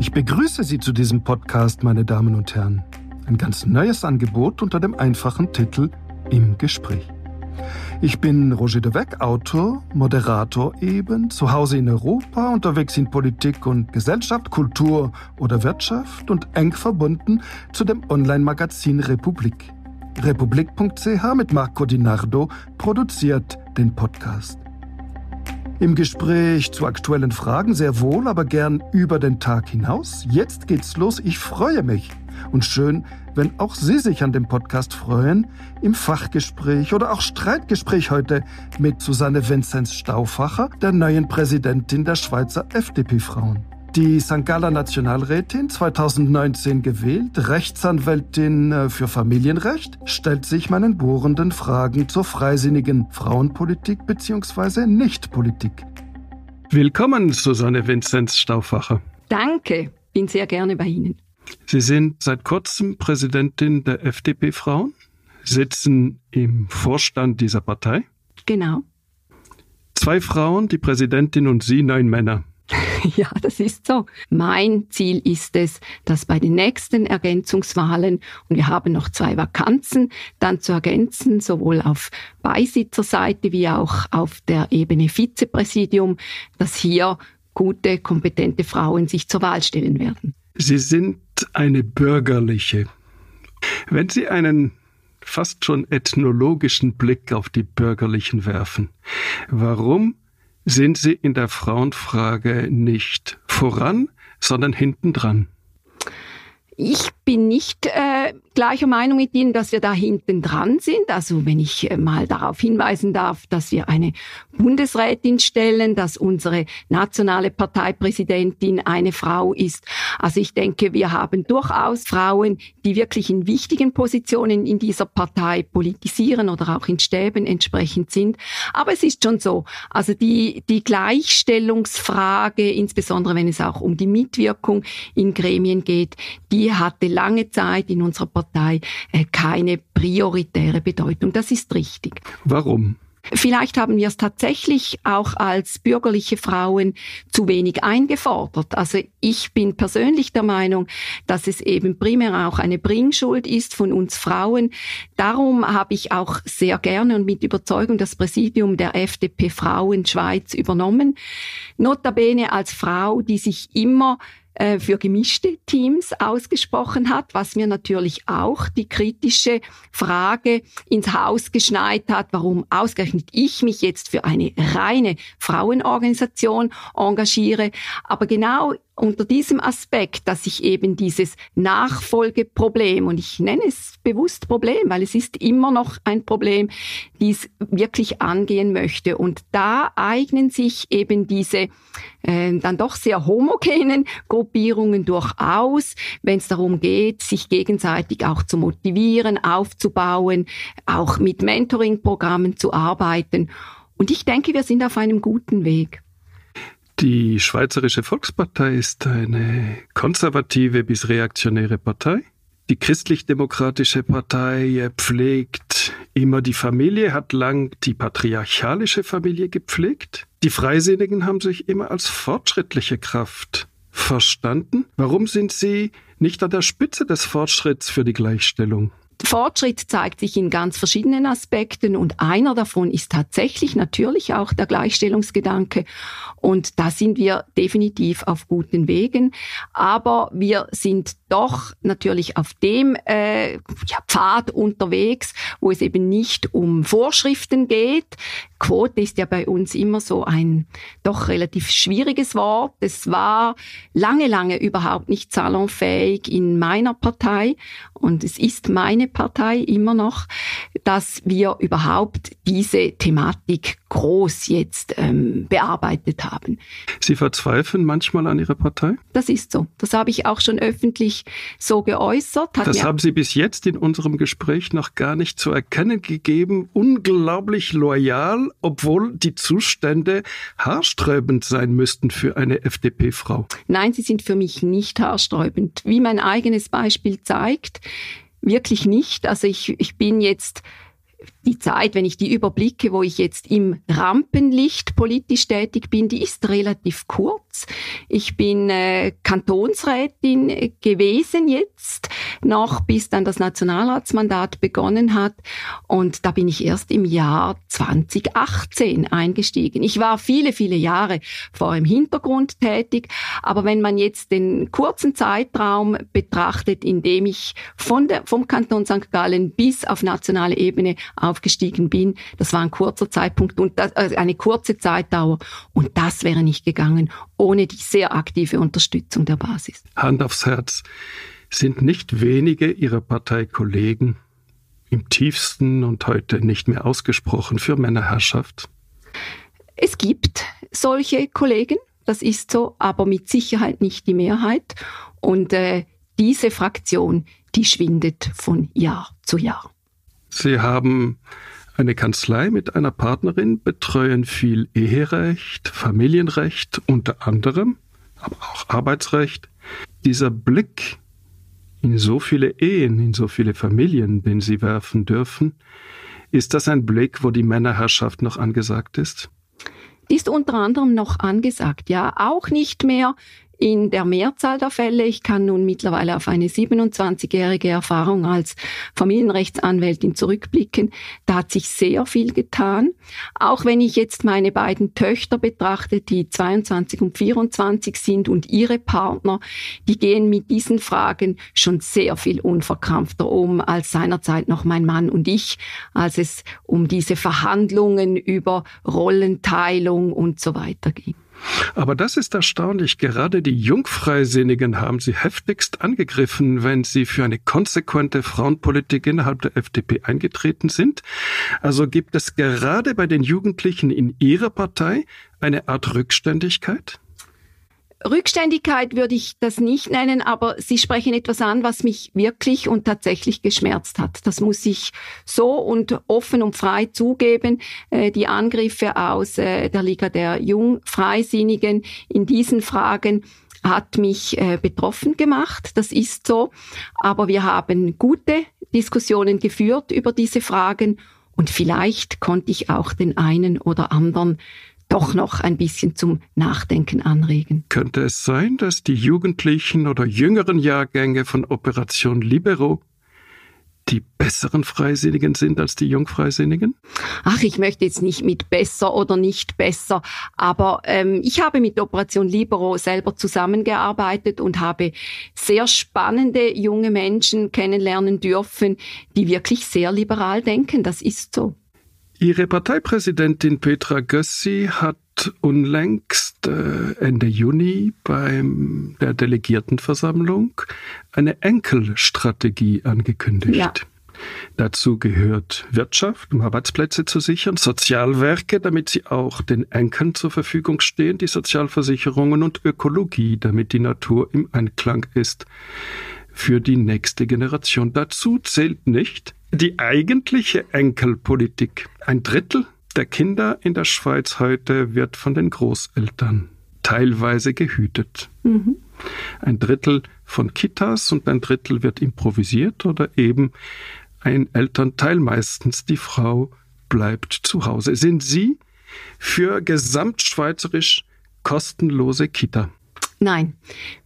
Ich begrüße Sie zu diesem Podcast, meine Damen und Herren. Ein ganz neues Angebot unter dem einfachen Titel Im Gespräch. Ich bin Roger de Weck, Autor, Moderator eben, zu Hause in Europa, unterwegs in Politik und Gesellschaft, Kultur oder Wirtschaft und eng verbunden zu dem Online-Magazin Republik. Republik.ch mit Marco Di Nardo produziert den Podcast. Im Gespräch zu aktuellen Fragen sehr wohl, aber gern über den Tag hinaus. Jetzt geht's los. Ich freue mich. Und schön, wenn auch Sie sich an dem Podcast freuen, im Fachgespräch oder auch Streitgespräch heute mit Susanne Vinzenz Stauffacher, der neuen Präsidentin der Schweizer FDP-Frauen. Die St. Galler Nationalrätin 2019 gewählt, Rechtsanwältin äh, für Familienrecht, stellt sich meinen bohrenden Fragen zur freisinnigen Frauenpolitik bzw. Nichtpolitik. Willkommen, Susanne Vinzenz Stauffacher. Danke, bin sehr gerne bei Ihnen. Sie sind seit kurzem Präsidentin der FDP Frauen, sitzen im Vorstand dieser Partei. Genau. Zwei Frauen, die Präsidentin und Sie neun Männer. Ja, das ist so. Mein Ziel ist es, dass bei den nächsten Ergänzungswahlen, und wir haben noch zwei Vakanzen, dann zu ergänzen, sowohl auf Beisitzerseite wie auch auf der Ebene Vizepräsidium, dass hier gute, kompetente Frauen sich zur Wahl stellen werden. Sie sind eine bürgerliche. Wenn Sie einen fast schon ethnologischen Blick auf die Bürgerlichen werfen, warum sind sie in der Frauenfrage nicht voran, sondern hintendran. Ich bin nicht äh, gleicher Meinung mit Ihnen, dass wir da hinten dran sind. Also wenn ich äh, mal darauf hinweisen darf, dass wir eine Bundesrätin stellen, dass unsere nationale Parteipräsidentin eine Frau ist. Also ich denke, wir haben durchaus Frauen, die wirklich in wichtigen Positionen in dieser Partei politisieren oder auch in Stäben entsprechend sind. Aber es ist schon so, also die, die Gleichstellungsfrage, insbesondere wenn es auch um die Mitwirkung in Gremien geht, die hatte lange Zeit in unserer Partei äh, keine prioritäre Bedeutung. Das ist richtig. Warum? Vielleicht haben wir es tatsächlich auch als bürgerliche Frauen zu wenig eingefordert. Also ich bin persönlich der Meinung, dass es eben primär auch eine Bringschuld ist von uns Frauen. Darum habe ich auch sehr gerne und mit Überzeugung das Präsidium der FDP Frauen Schweiz übernommen. Notabene als Frau, die sich immer äh, für gemischte Teams ausgesprochen hat, was mir natürlich auch die kritische Frage ins Haus geschneit hat, warum ausgerechnet ich mich jetzt für eine reine Frauenorganisation engagiere. Aber genau unter diesem Aspekt, dass ich eben dieses Nachfolgeproblem, und ich nenne es bewusst Problem, weil es ist immer noch ein Problem, dies wirklich angehen möchte. Und da eignen sich eben diese äh, dann doch sehr homogenen Gruppierungen durchaus, wenn es darum geht, sich gegenseitig auch zu motivieren, aufzubauen, auch mit Mentoring-Programmen zu arbeiten. Und ich denke, wir sind auf einem guten Weg. Die Schweizerische Volkspartei ist eine konservative bis reaktionäre Partei. Die christlich-demokratische Partei pflegt immer die Familie, hat lang die patriarchalische Familie gepflegt. Die Freisinnigen haben sich immer als fortschrittliche Kraft verstanden. Warum sind sie nicht an der Spitze des Fortschritts für die Gleichstellung? Fortschritt zeigt sich in ganz verschiedenen Aspekten und einer davon ist tatsächlich natürlich auch der Gleichstellungsgedanke und da sind wir definitiv auf guten Wegen, aber wir sind doch natürlich auf dem äh, ja, Pfad unterwegs, wo es eben nicht um Vorschriften geht. Quote ist ja bei uns immer so ein doch relativ schwieriges Wort. Es war lange, lange überhaupt nicht salonfähig in meiner Partei und es ist meine Partei immer noch, dass wir überhaupt diese Thematik groß jetzt ähm, bearbeitet haben. Sie verzweifeln manchmal an Ihrer Partei? Das ist so. Das habe ich auch schon öffentlich so geäußert. Hat das haben Sie bis jetzt in unserem Gespräch noch gar nicht zu erkennen gegeben. Unglaublich loyal, obwohl die Zustände haarsträubend sein müssten für eine FDP-Frau. Nein, sie sind für mich nicht haarsträubend. Wie mein eigenes Beispiel zeigt, wirklich nicht. Also ich, ich bin jetzt die Zeit, wenn ich die überblicke, wo ich jetzt im Rampenlicht politisch tätig bin, die ist relativ kurz. Ich bin äh, Kantonsrätin gewesen jetzt, noch bis dann das Nationalratsmandat begonnen hat. Und da bin ich erst im Jahr 2018 eingestiegen. Ich war viele, viele Jahre vor im Hintergrund tätig. Aber wenn man jetzt den kurzen Zeitraum betrachtet, in dem ich von der, vom Kanton St. Gallen bis auf nationale Ebene aufgestiegen bin, das war ein kurzer Zeitpunkt und das, also eine kurze Zeitdauer. Und das wäre nicht gegangen ohne die sehr aktive Unterstützung der Basis. Hand aufs Herz. Sind nicht wenige Ihrer Parteikollegen im tiefsten und heute nicht mehr ausgesprochen für Männerherrschaft? Es gibt solche Kollegen, das ist so, aber mit Sicherheit nicht die Mehrheit. Und äh, diese Fraktion, die schwindet von Jahr zu Jahr. Sie haben eine Kanzlei mit einer Partnerin, betreuen viel Eherecht, Familienrecht unter anderem, aber auch Arbeitsrecht. Dieser Blick in so viele Ehen, in so viele Familien, den Sie werfen dürfen, ist das ein Blick, wo die Männerherrschaft noch angesagt ist? Die ist unter anderem noch angesagt, ja, auch nicht mehr in der Mehrzahl der Fälle. Ich kann nun mittlerweile auf eine 27-jährige Erfahrung als Familienrechtsanwältin zurückblicken. Da hat sich sehr viel getan. Auch wenn ich jetzt meine beiden Töchter betrachte, die 22 und 24 sind und ihre Partner, die gehen mit diesen Fragen schon sehr viel unverkrampfter um als seinerzeit noch mein Mann und ich, als es um diese Verhandlungen über Rollenteilung und so weiter ging. Aber das ist erstaunlich. Gerade die Jungfreisinnigen haben sie heftigst angegriffen, wenn sie für eine konsequente Frauenpolitik innerhalb der FDP eingetreten sind. Also gibt es gerade bei den Jugendlichen in ihrer Partei eine Art Rückständigkeit? Rückständigkeit würde ich das nicht nennen, aber Sie sprechen etwas an, was mich wirklich und tatsächlich geschmerzt hat. Das muss ich so und offen und frei zugeben. Äh, die Angriffe aus äh, der Liga der Jungfreisinnigen in diesen Fragen hat mich äh, betroffen gemacht. Das ist so. Aber wir haben gute Diskussionen geführt über diese Fragen und vielleicht konnte ich auch den einen oder anderen doch noch ein bisschen zum Nachdenken anregen. Könnte es sein, dass die Jugendlichen oder jüngeren Jahrgänge von Operation Libero die besseren Freisinnigen sind als die Jungfreisinnigen? Ach, ich möchte jetzt nicht mit besser oder nicht besser, aber ähm, ich habe mit Operation Libero selber zusammengearbeitet und habe sehr spannende junge Menschen kennenlernen dürfen, die wirklich sehr liberal denken. Das ist so. Ihre Parteipräsidentin Petra Gössi hat unlängst äh, Ende Juni beim der Delegiertenversammlung eine Enkelstrategie angekündigt. Ja. Dazu gehört Wirtschaft, um Arbeitsplätze zu sichern, Sozialwerke, damit sie auch den Enkeln zur Verfügung stehen, die Sozialversicherungen und Ökologie, damit die Natur im Einklang ist für die nächste Generation. Dazu zählt nicht, die eigentliche Enkelpolitik. Ein Drittel der Kinder in der Schweiz heute wird von den Großeltern teilweise gehütet. Mhm. Ein Drittel von Kitas und ein Drittel wird improvisiert oder eben ein Elternteil, meistens die Frau, bleibt zu Hause. Sind Sie für gesamtschweizerisch kostenlose Kita? Nein,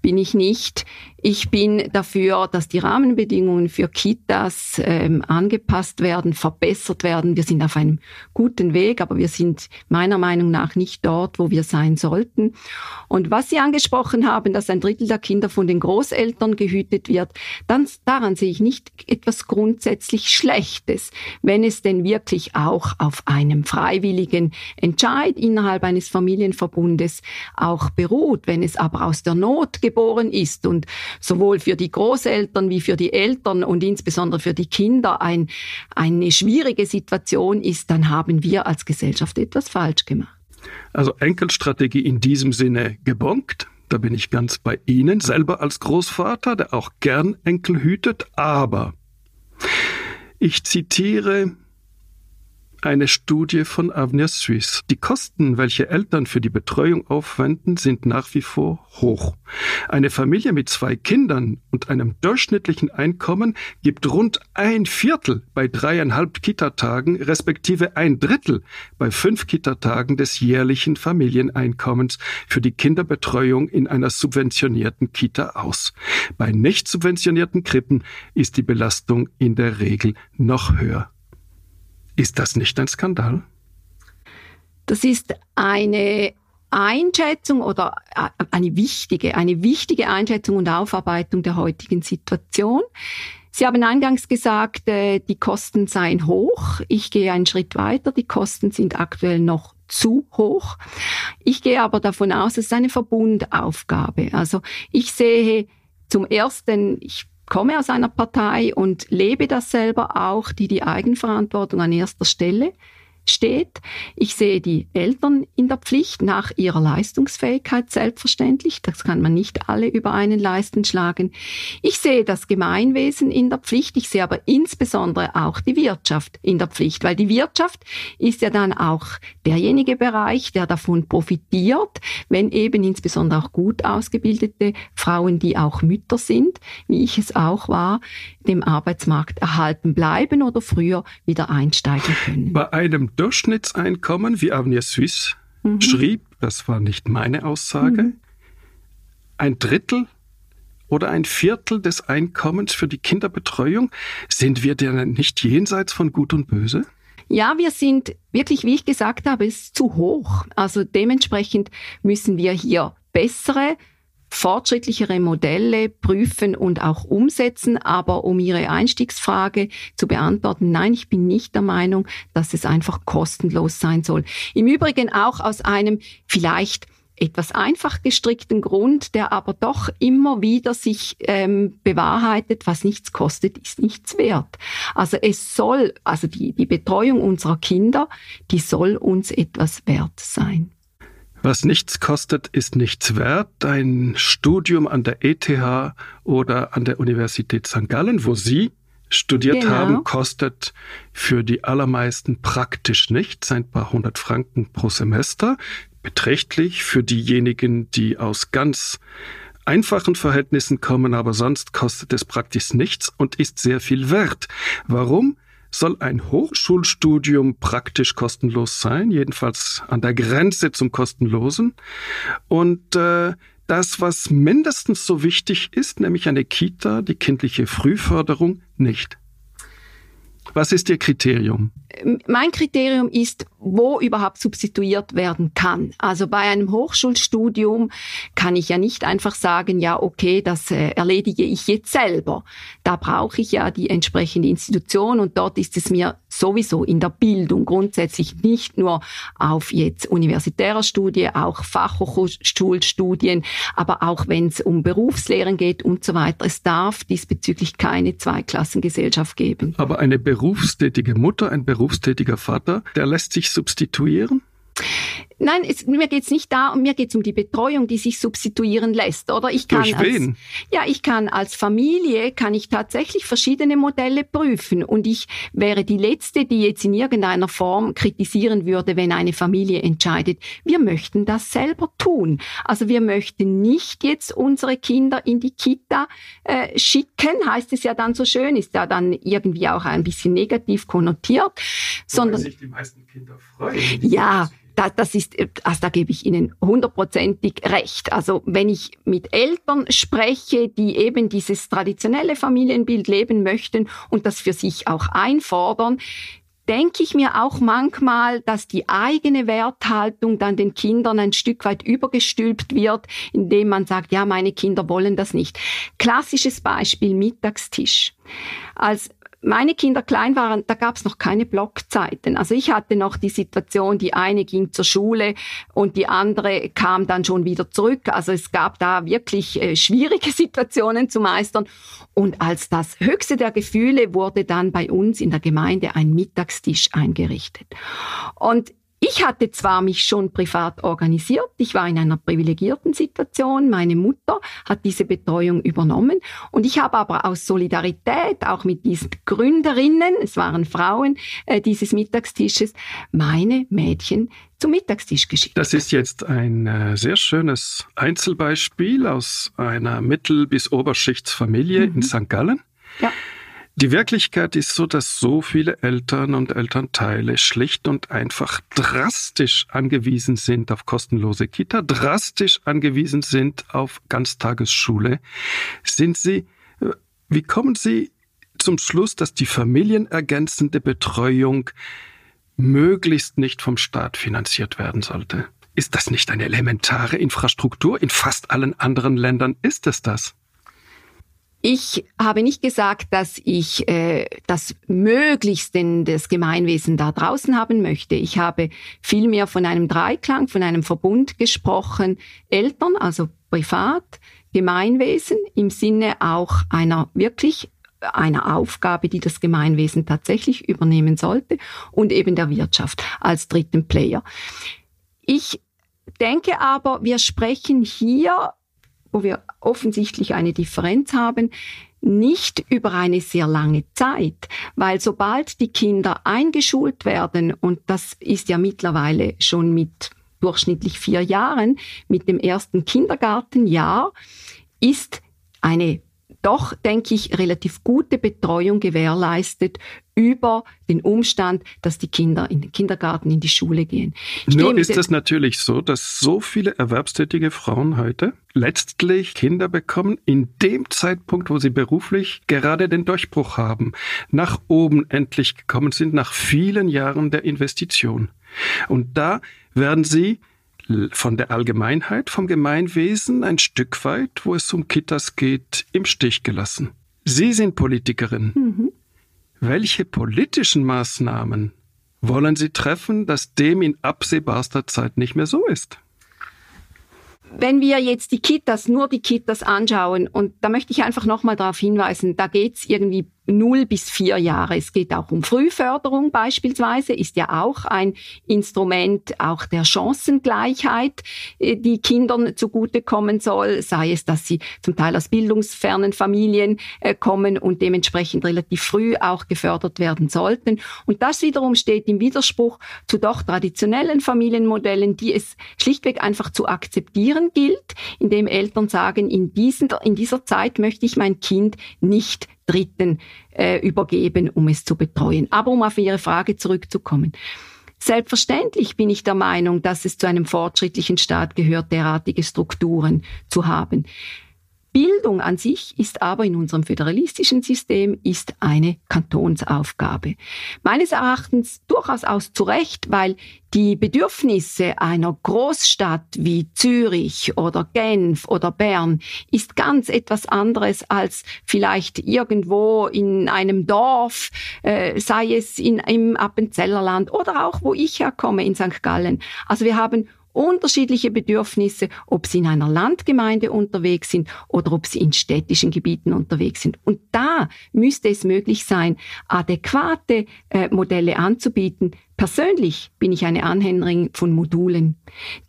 bin ich nicht. Ich bin dafür, dass die Rahmenbedingungen für Kitas ähm, angepasst werden, verbessert werden. Wir sind auf einem guten Weg, aber wir sind meiner Meinung nach nicht dort, wo wir sein sollten. Und was Sie angesprochen haben, dass ein Drittel der Kinder von den Großeltern gehütet wird, dann daran sehe ich nicht etwas grundsätzlich Schlechtes, wenn es denn wirklich auch auf einem freiwilligen Entscheid innerhalb eines Familienverbundes auch beruht, wenn es aber aus der Not geboren ist und sowohl für die Großeltern wie für die Eltern und insbesondere für die Kinder ein, eine schwierige Situation ist, dann haben wir als Gesellschaft etwas falsch gemacht. Also Enkelstrategie in diesem Sinne gebonkt. Da bin ich ganz bei Ihnen, selber als Großvater, der auch gern Enkel hütet, aber ich zitiere eine Studie von Avenir Suisse. Die Kosten, welche Eltern für die Betreuung aufwenden, sind nach wie vor hoch. Eine Familie mit zwei Kindern und einem durchschnittlichen Einkommen gibt rund ein Viertel bei dreieinhalb Kitatagen respektive ein Drittel bei fünf Kitatagen des jährlichen Familieneinkommens für die Kinderbetreuung in einer subventionierten Kita aus. Bei nicht subventionierten Krippen ist die Belastung in der Regel noch höher. Ist das nicht ein Skandal? Das ist eine Einschätzung oder äh, eine wichtige, eine wichtige Einschätzung und Aufarbeitung der heutigen Situation. Sie haben eingangs gesagt, äh, die Kosten seien hoch. Ich gehe einen Schritt weiter. Die Kosten sind aktuell noch zu hoch. Ich gehe aber davon aus, es ist eine Verbundaufgabe. Also ich sehe zum ersten, ich komme aus einer Partei und lebe das selber auch, die die Eigenverantwortung an erster Stelle steht. Ich sehe die Eltern in der Pflicht nach ihrer Leistungsfähigkeit selbstverständlich. Das kann man nicht alle über einen Leisten schlagen. Ich sehe das Gemeinwesen in der Pflicht. Ich sehe aber insbesondere auch die Wirtschaft in der Pflicht, weil die Wirtschaft ist ja dann auch derjenige Bereich, der davon profitiert, wenn eben insbesondere auch gut ausgebildete Frauen, die auch Mütter sind, wie ich es auch war, dem Arbeitsmarkt erhalten bleiben oder früher wieder einsteigen können. Bei einem Durchschnittseinkommen, wie Avenir Suisse mhm. schrieb, das war nicht meine Aussage, mhm. ein Drittel oder ein Viertel des Einkommens für die Kinderbetreuung, sind wir denn nicht jenseits von Gut und Böse? Ja, wir sind wirklich, wie ich gesagt habe, ist zu hoch. Also dementsprechend müssen wir hier bessere fortschrittlichere Modelle prüfen und auch umsetzen. Aber um Ihre Einstiegsfrage zu beantworten, nein, ich bin nicht der Meinung, dass es einfach kostenlos sein soll. Im Übrigen auch aus einem vielleicht etwas einfach gestrickten Grund, der aber doch immer wieder sich ähm, bewahrheitet, was nichts kostet, ist nichts wert. Also es soll, also die, die Betreuung unserer Kinder, die soll uns etwas wert sein. Was nichts kostet, ist nichts wert. Ein Studium an der ETH oder an der Universität St. Gallen, wo Sie studiert genau. haben, kostet für die allermeisten praktisch nichts, ein paar hundert Franken pro Semester. Beträchtlich für diejenigen, die aus ganz einfachen Verhältnissen kommen, aber sonst kostet es praktisch nichts und ist sehr viel wert. Warum? Soll ein Hochschulstudium praktisch kostenlos sein, jedenfalls an der Grenze zum kostenlosen. Und äh, das, was mindestens so wichtig ist, nämlich eine Kita, die kindliche Frühförderung, nicht. Was ist Ihr Kriterium? Mein Kriterium ist, wo überhaupt substituiert werden kann. Also bei einem Hochschulstudium kann ich ja nicht einfach sagen, ja, okay, das äh, erledige ich jetzt selber. Da brauche ich ja die entsprechende Institution und dort ist es mir sowieso in der Bildung grundsätzlich nicht nur auf jetzt universitärer Studie, auch Fachhochschulstudien, aber auch wenn es um Berufslehren geht und so weiter. Es darf diesbezüglich keine Zweiklassengesellschaft geben. Aber eine berufstätige Mutter, ein berufstätiger Vater, der lässt sich substituieren? Nein, es, mir geht's nicht da, mir geht's um die Betreuung, die sich substituieren lässt, oder? Ich kann Durch wen? Als, ja, ich kann als Familie kann ich tatsächlich verschiedene Modelle prüfen und ich wäre die letzte, die jetzt in irgendeiner Form kritisieren würde, wenn eine Familie entscheidet, wir möchten das selber tun. Also wir möchten nicht jetzt unsere Kinder in die Kita äh, schicken, heißt es ja dann so schön, ist ja dann irgendwie auch ein bisschen negativ konnotiert, Wobei sondern sich die meisten Kinder freuen. Ja, da, das ist, also da gebe ich Ihnen hundertprozentig recht. Also wenn ich mit Eltern spreche, die eben dieses traditionelle Familienbild leben möchten und das für sich auch einfordern, denke ich mir auch manchmal, dass die eigene Werthaltung dann den Kindern ein Stück weit übergestülpt wird, indem man sagt, ja, meine Kinder wollen das nicht. Klassisches Beispiel Mittagstisch. Als meine Kinder klein waren, da gab es noch keine Blockzeiten. Also ich hatte noch die Situation, die eine ging zur Schule und die andere kam dann schon wieder zurück. Also es gab da wirklich äh, schwierige Situationen zu meistern. Und als das höchste der Gefühle wurde dann bei uns in der Gemeinde ein Mittagstisch eingerichtet. Und Ich hatte zwar mich schon privat organisiert, ich war in einer privilegierten Situation, meine Mutter hat diese Betreuung übernommen und ich habe aber aus Solidarität auch mit diesen Gründerinnen, es waren Frauen äh, dieses Mittagstisches, meine Mädchen zum Mittagstisch geschickt. Das ist jetzt ein äh, sehr schönes Einzelbeispiel aus einer Mittel- bis Oberschichtsfamilie mhm. in St. Gallen. Ja. Die Wirklichkeit ist so, dass so viele Eltern und Elternteile schlicht und einfach drastisch angewiesen sind auf kostenlose Kita, drastisch angewiesen sind auf Ganztagesschule. Sind Sie, äh, wie kommen Sie zum Schluss, dass die familienergänzende Betreuung möglichst nicht vom Staat finanziert werden sollte? Ist das nicht eine elementare Infrastruktur? In fast allen anderen Ländern ist es das. Ich habe nicht gesagt, dass ich äh, das Möglichste des Gemeinwesen da draußen haben möchte. Ich habe vielmehr von einem Dreiklang, von einem Verbund gesprochen. Eltern, also privat, Gemeinwesen im Sinne auch einer wirklich einer Aufgabe, die das Gemeinwesen tatsächlich übernehmen sollte und eben der Wirtschaft als dritten Player. Ich denke aber, wir sprechen hier wo wir offensichtlich eine Differenz haben, nicht über eine sehr lange Zeit, weil sobald die Kinder eingeschult werden, und das ist ja mittlerweile schon mit durchschnittlich vier Jahren, mit dem ersten Kindergartenjahr, ist eine doch, denke ich, relativ gute Betreuung gewährleistet über den Umstand, dass die Kinder in den Kindergarten, in die Schule gehen. Ich Nur ist es natürlich so, dass so viele erwerbstätige Frauen heute letztlich Kinder bekommen in dem Zeitpunkt, wo sie beruflich gerade den Durchbruch haben, nach oben endlich gekommen sind, nach vielen Jahren der Investition. Und da werden sie von der Allgemeinheit, vom Gemeinwesen ein Stück weit, wo es um Kitas geht, im Stich gelassen. Sie sind Politikerin. Mhm. Welche politischen Maßnahmen wollen Sie treffen, dass dem in absehbarster Zeit nicht mehr so ist? wenn wir jetzt die Kitas, nur die Kitas anschauen, und da möchte ich einfach nochmal darauf hinweisen, da geht's irgendwie null bis vier Jahre. Es geht auch um Frühförderung beispielsweise, ist ja auch ein Instrument auch der Chancengleichheit, äh, die Kindern zugutekommen soll, sei es, dass sie zum Teil aus bildungsfernen Familien äh, kommen und dementsprechend relativ früh auch gefördert werden sollten. Und das wiederum steht im Widerspruch zu doch traditionellen Familienmodellen, die es schlichtweg einfach zu akzeptieren gilt, indem Eltern sagen, in, diesen, in dieser Zeit möchte ich mein Kind nicht Dritten äh, übergeben, um es zu betreuen. Aber um auf Ihre Frage zurückzukommen. Selbstverständlich bin ich der Meinung, dass es zu einem fortschrittlichen Staat gehört, derartige Strukturen zu haben. Bildung an sich ist aber in unserem föderalistischen System ist eine Kantonsaufgabe. Meines Erachtens durchaus aus zu Recht, weil die Bedürfnisse einer Großstadt wie Zürich oder Genf oder Bern ist ganz etwas anderes als vielleicht irgendwo in einem Dorf, äh, sei es in, im Appenzellerland oder auch wo ich herkomme in St. Gallen. Also wir haben unterschiedliche Bedürfnisse, ob sie in einer Landgemeinde unterwegs sind oder ob sie in städtischen Gebieten unterwegs sind. Und da müsste es möglich sein, adäquate äh, Modelle anzubieten. Persönlich bin ich eine Anhängerin von Modulen,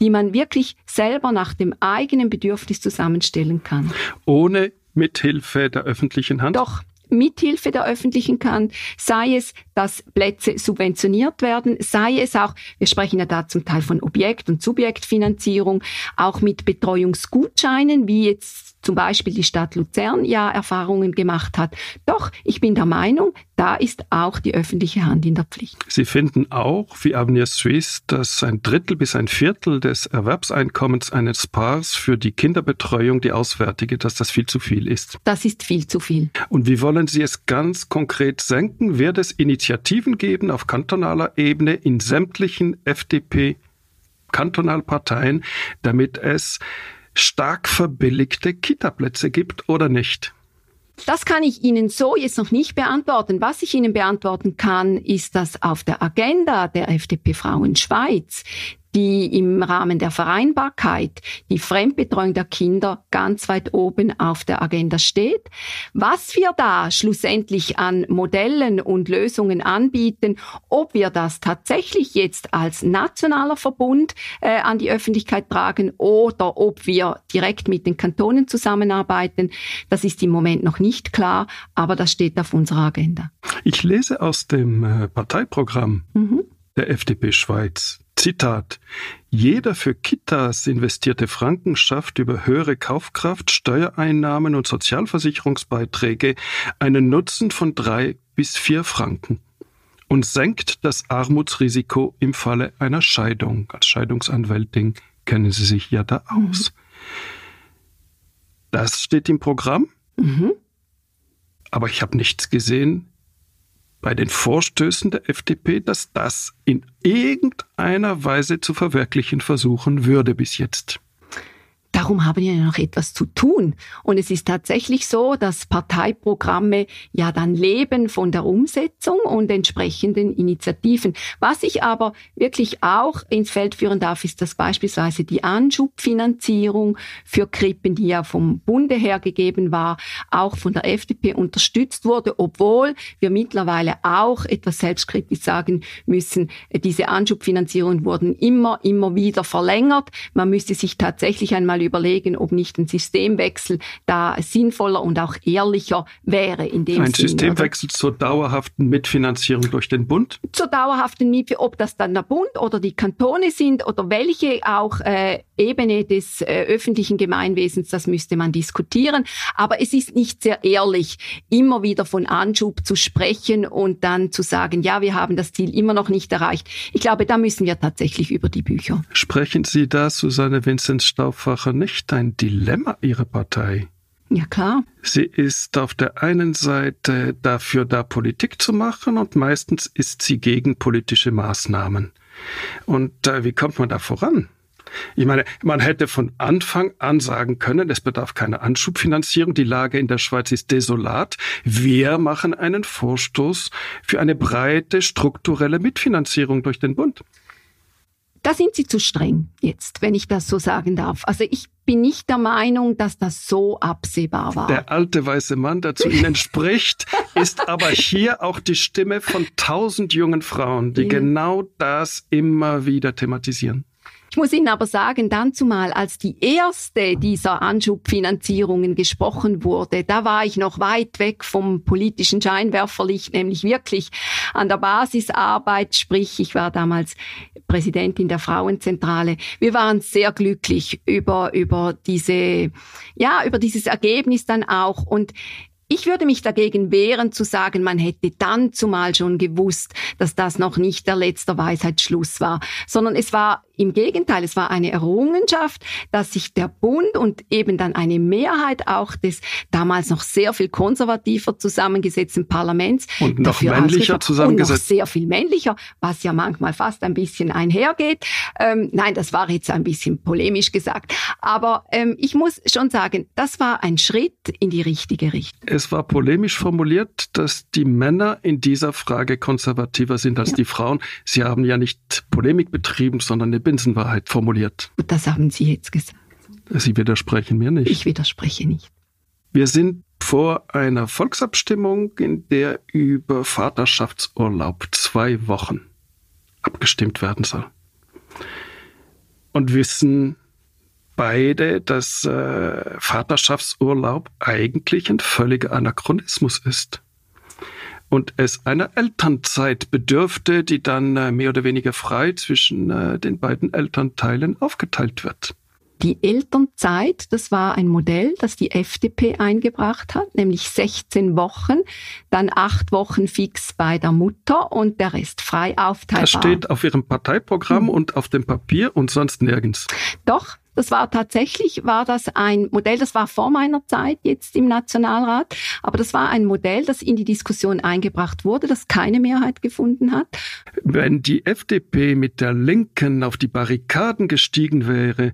die man wirklich selber nach dem eigenen Bedürfnis zusammenstellen kann. Ohne Mithilfe der öffentlichen Hand? Doch, mithilfe der öffentlichen Hand, sei es, dass Plätze subventioniert werden, sei es auch, wir sprechen ja da zum Teil von Objekt- und Subjektfinanzierung, auch mit Betreuungsgutscheinen, wie jetzt zum Beispiel die Stadt Luzern ja Erfahrungen gemacht hat. Doch, ich bin der Meinung, da ist auch die öffentliche Hand in der Pflicht. Sie finden auch, wie Avenir Suisse, dass ein Drittel bis ein Viertel des Erwerbseinkommens eines Paars für die Kinderbetreuung die auswärtige, dass das viel zu viel ist. Das ist viel zu viel. Und wie wollen Sie es ganz konkret senken? Wird es Initiativen geben auf kantonaler Ebene in sämtlichen FDP Kantonalparteien, damit es stark verbilligte Kitaplätze gibt oder nicht? Das kann ich Ihnen so jetzt noch nicht beantworten. Was ich Ihnen beantworten kann, ist, dass auf der Agenda der FDP Frauen Schweiz die im Rahmen der Vereinbarkeit die Fremdbetreuung der Kinder ganz weit oben auf der Agenda steht. Was wir da schlussendlich an Modellen und Lösungen anbieten, ob wir das tatsächlich jetzt als nationaler Verbund äh, an die Öffentlichkeit tragen oder ob wir direkt mit den Kantonen zusammenarbeiten, das ist im Moment noch nicht klar, aber das steht auf unserer Agenda. Ich lese aus dem äh, Parteiprogramm mhm. der FDP Schweiz. Zitat. Jeder für Kitas investierte Franken schafft über höhere Kaufkraft, Steuereinnahmen und Sozialversicherungsbeiträge einen Nutzen von drei bis vier Franken und senkt das Armutsrisiko im Falle einer Scheidung. Als Scheidungsanwältin kennen Sie sich ja da aus. Mhm. Das steht im Programm. Mhm. Aber ich habe nichts gesehen bei den Vorstößen der FDP, dass das in irgendeiner Weise zu verwirklichen versuchen würde bis jetzt. Darum haben wir ja noch etwas zu tun. Und es ist tatsächlich so, dass Parteiprogramme ja dann leben von der Umsetzung und entsprechenden Initiativen. Was ich aber wirklich auch ins Feld führen darf, ist, dass beispielsweise die Anschubfinanzierung für Krippen, die ja vom Bunde her gegeben war, auch von der FDP unterstützt wurde, obwohl wir mittlerweile auch etwas selbstkritisch sagen müssen, diese Anschubfinanzierungen wurden immer, immer wieder verlängert. Man müsste sich tatsächlich einmal überlegen, ob nicht ein Systemwechsel da sinnvoller und auch ehrlicher wäre in dem Ein Sinn, Systemwechsel oder? zur dauerhaften Mitfinanzierung durch den Bund? Zur dauerhaften Miete, ob das dann der Bund oder die Kantone sind oder welche auch äh, Ebene des äh, öffentlichen Gemeinwesens, das müsste man diskutieren. Aber es ist nicht sehr ehrlich, immer wieder von Anschub zu sprechen und dann zu sagen, ja, wir haben das Ziel immer noch nicht erreicht. Ich glaube, da müssen wir tatsächlich über die Bücher. Sprechen Sie da, Susanne Vinzenz Stauffacher, nicht ein Dilemma Ihrer Partei? Ja, klar. Sie ist auf der einen Seite dafür da, Politik zu machen und meistens ist sie gegen politische Maßnahmen. Und äh, wie kommt man da voran? Ich meine, man hätte von Anfang an sagen können, es bedarf keiner Anschubfinanzierung, die Lage in der Schweiz ist desolat. Wir machen einen Vorstoß für eine breite strukturelle Mitfinanzierung durch den Bund. Da sind Sie zu streng jetzt, wenn ich das so sagen darf. Also ich bin nicht der Meinung, dass das so absehbar war. Der alte weiße Mann, der zu Ihnen spricht, ist aber hier auch die Stimme von tausend jungen Frauen, die ja. genau das immer wieder thematisieren. Ich muss Ihnen aber sagen, dann zumal, als die erste dieser Anschubfinanzierungen gesprochen wurde, da war ich noch weit weg vom politischen Scheinwerferlicht, nämlich wirklich an der Basisarbeit, sprich, ich war damals Präsidentin der Frauenzentrale. Wir waren sehr glücklich über, über diese, ja, über dieses Ergebnis dann auch. Und ich würde mich dagegen wehren zu sagen, man hätte dann zumal schon gewusst, dass das noch nicht der letzte Weisheitsschluss war, sondern es war im Gegenteil, es war eine Errungenschaft, dass sich der Bund und eben dann eine Mehrheit auch des damals noch sehr viel konservativer zusammengesetzten Parlaments und noch männlicher zusammengesetzt und noch sehr viel männlicher, was ja manchmal fast ein bisschen einhergeht. Ähm, nein, das war jetzt ein bisschen polemisch gesagt, aber ähm, ich muss schon sagen, das war ein Schritt in die richtige Richtung. Es war polemisch formuliert, dass die Männer in dieser Frage konservativer sind als ja. die Frauen. Sie haben ja nicht Polemik betrieben, sondern eine Binsenwahrheit formuliert. Das haben Sie jetzt gesagt. Sie widersprechen mir nicht. Ich widerspreche nicht. Wir sind vor einer Volksabstimmung, in der über Vaterschaftsurlaub zwei Wochen abgestimmt werden soll. Und wissen beide, dass äh, Vaterschaftsurlaub eigentlich ein völliger Anachronismus ist und es einer Elternzeit bedürfte, die dann äh, mehr oder weniger frei zwischen äh, den beiden Elternteilen aufgeteilt wird. Die Elternzeit, das war ein Modell, das die FDP eingebracht hat, nämlich 16 Wochen, dann acht Wochen fix bei der Mutter und der Rest frei aufteilbar. Das steht auf Ihrem Parteiprogramm hm. und auf dem Papier und sonst nirgends. Doch, das war tatsächlich, war das ein Modell, das war vor meiner Zeit jetzt im Nationalrat, aber das war ein Modell, das in die Diskussion eingebracht wurde, das keine Mehrheit gefunden hat. Wenn die FDP mit der Linken auf die Barrikaden gestiegen wäre,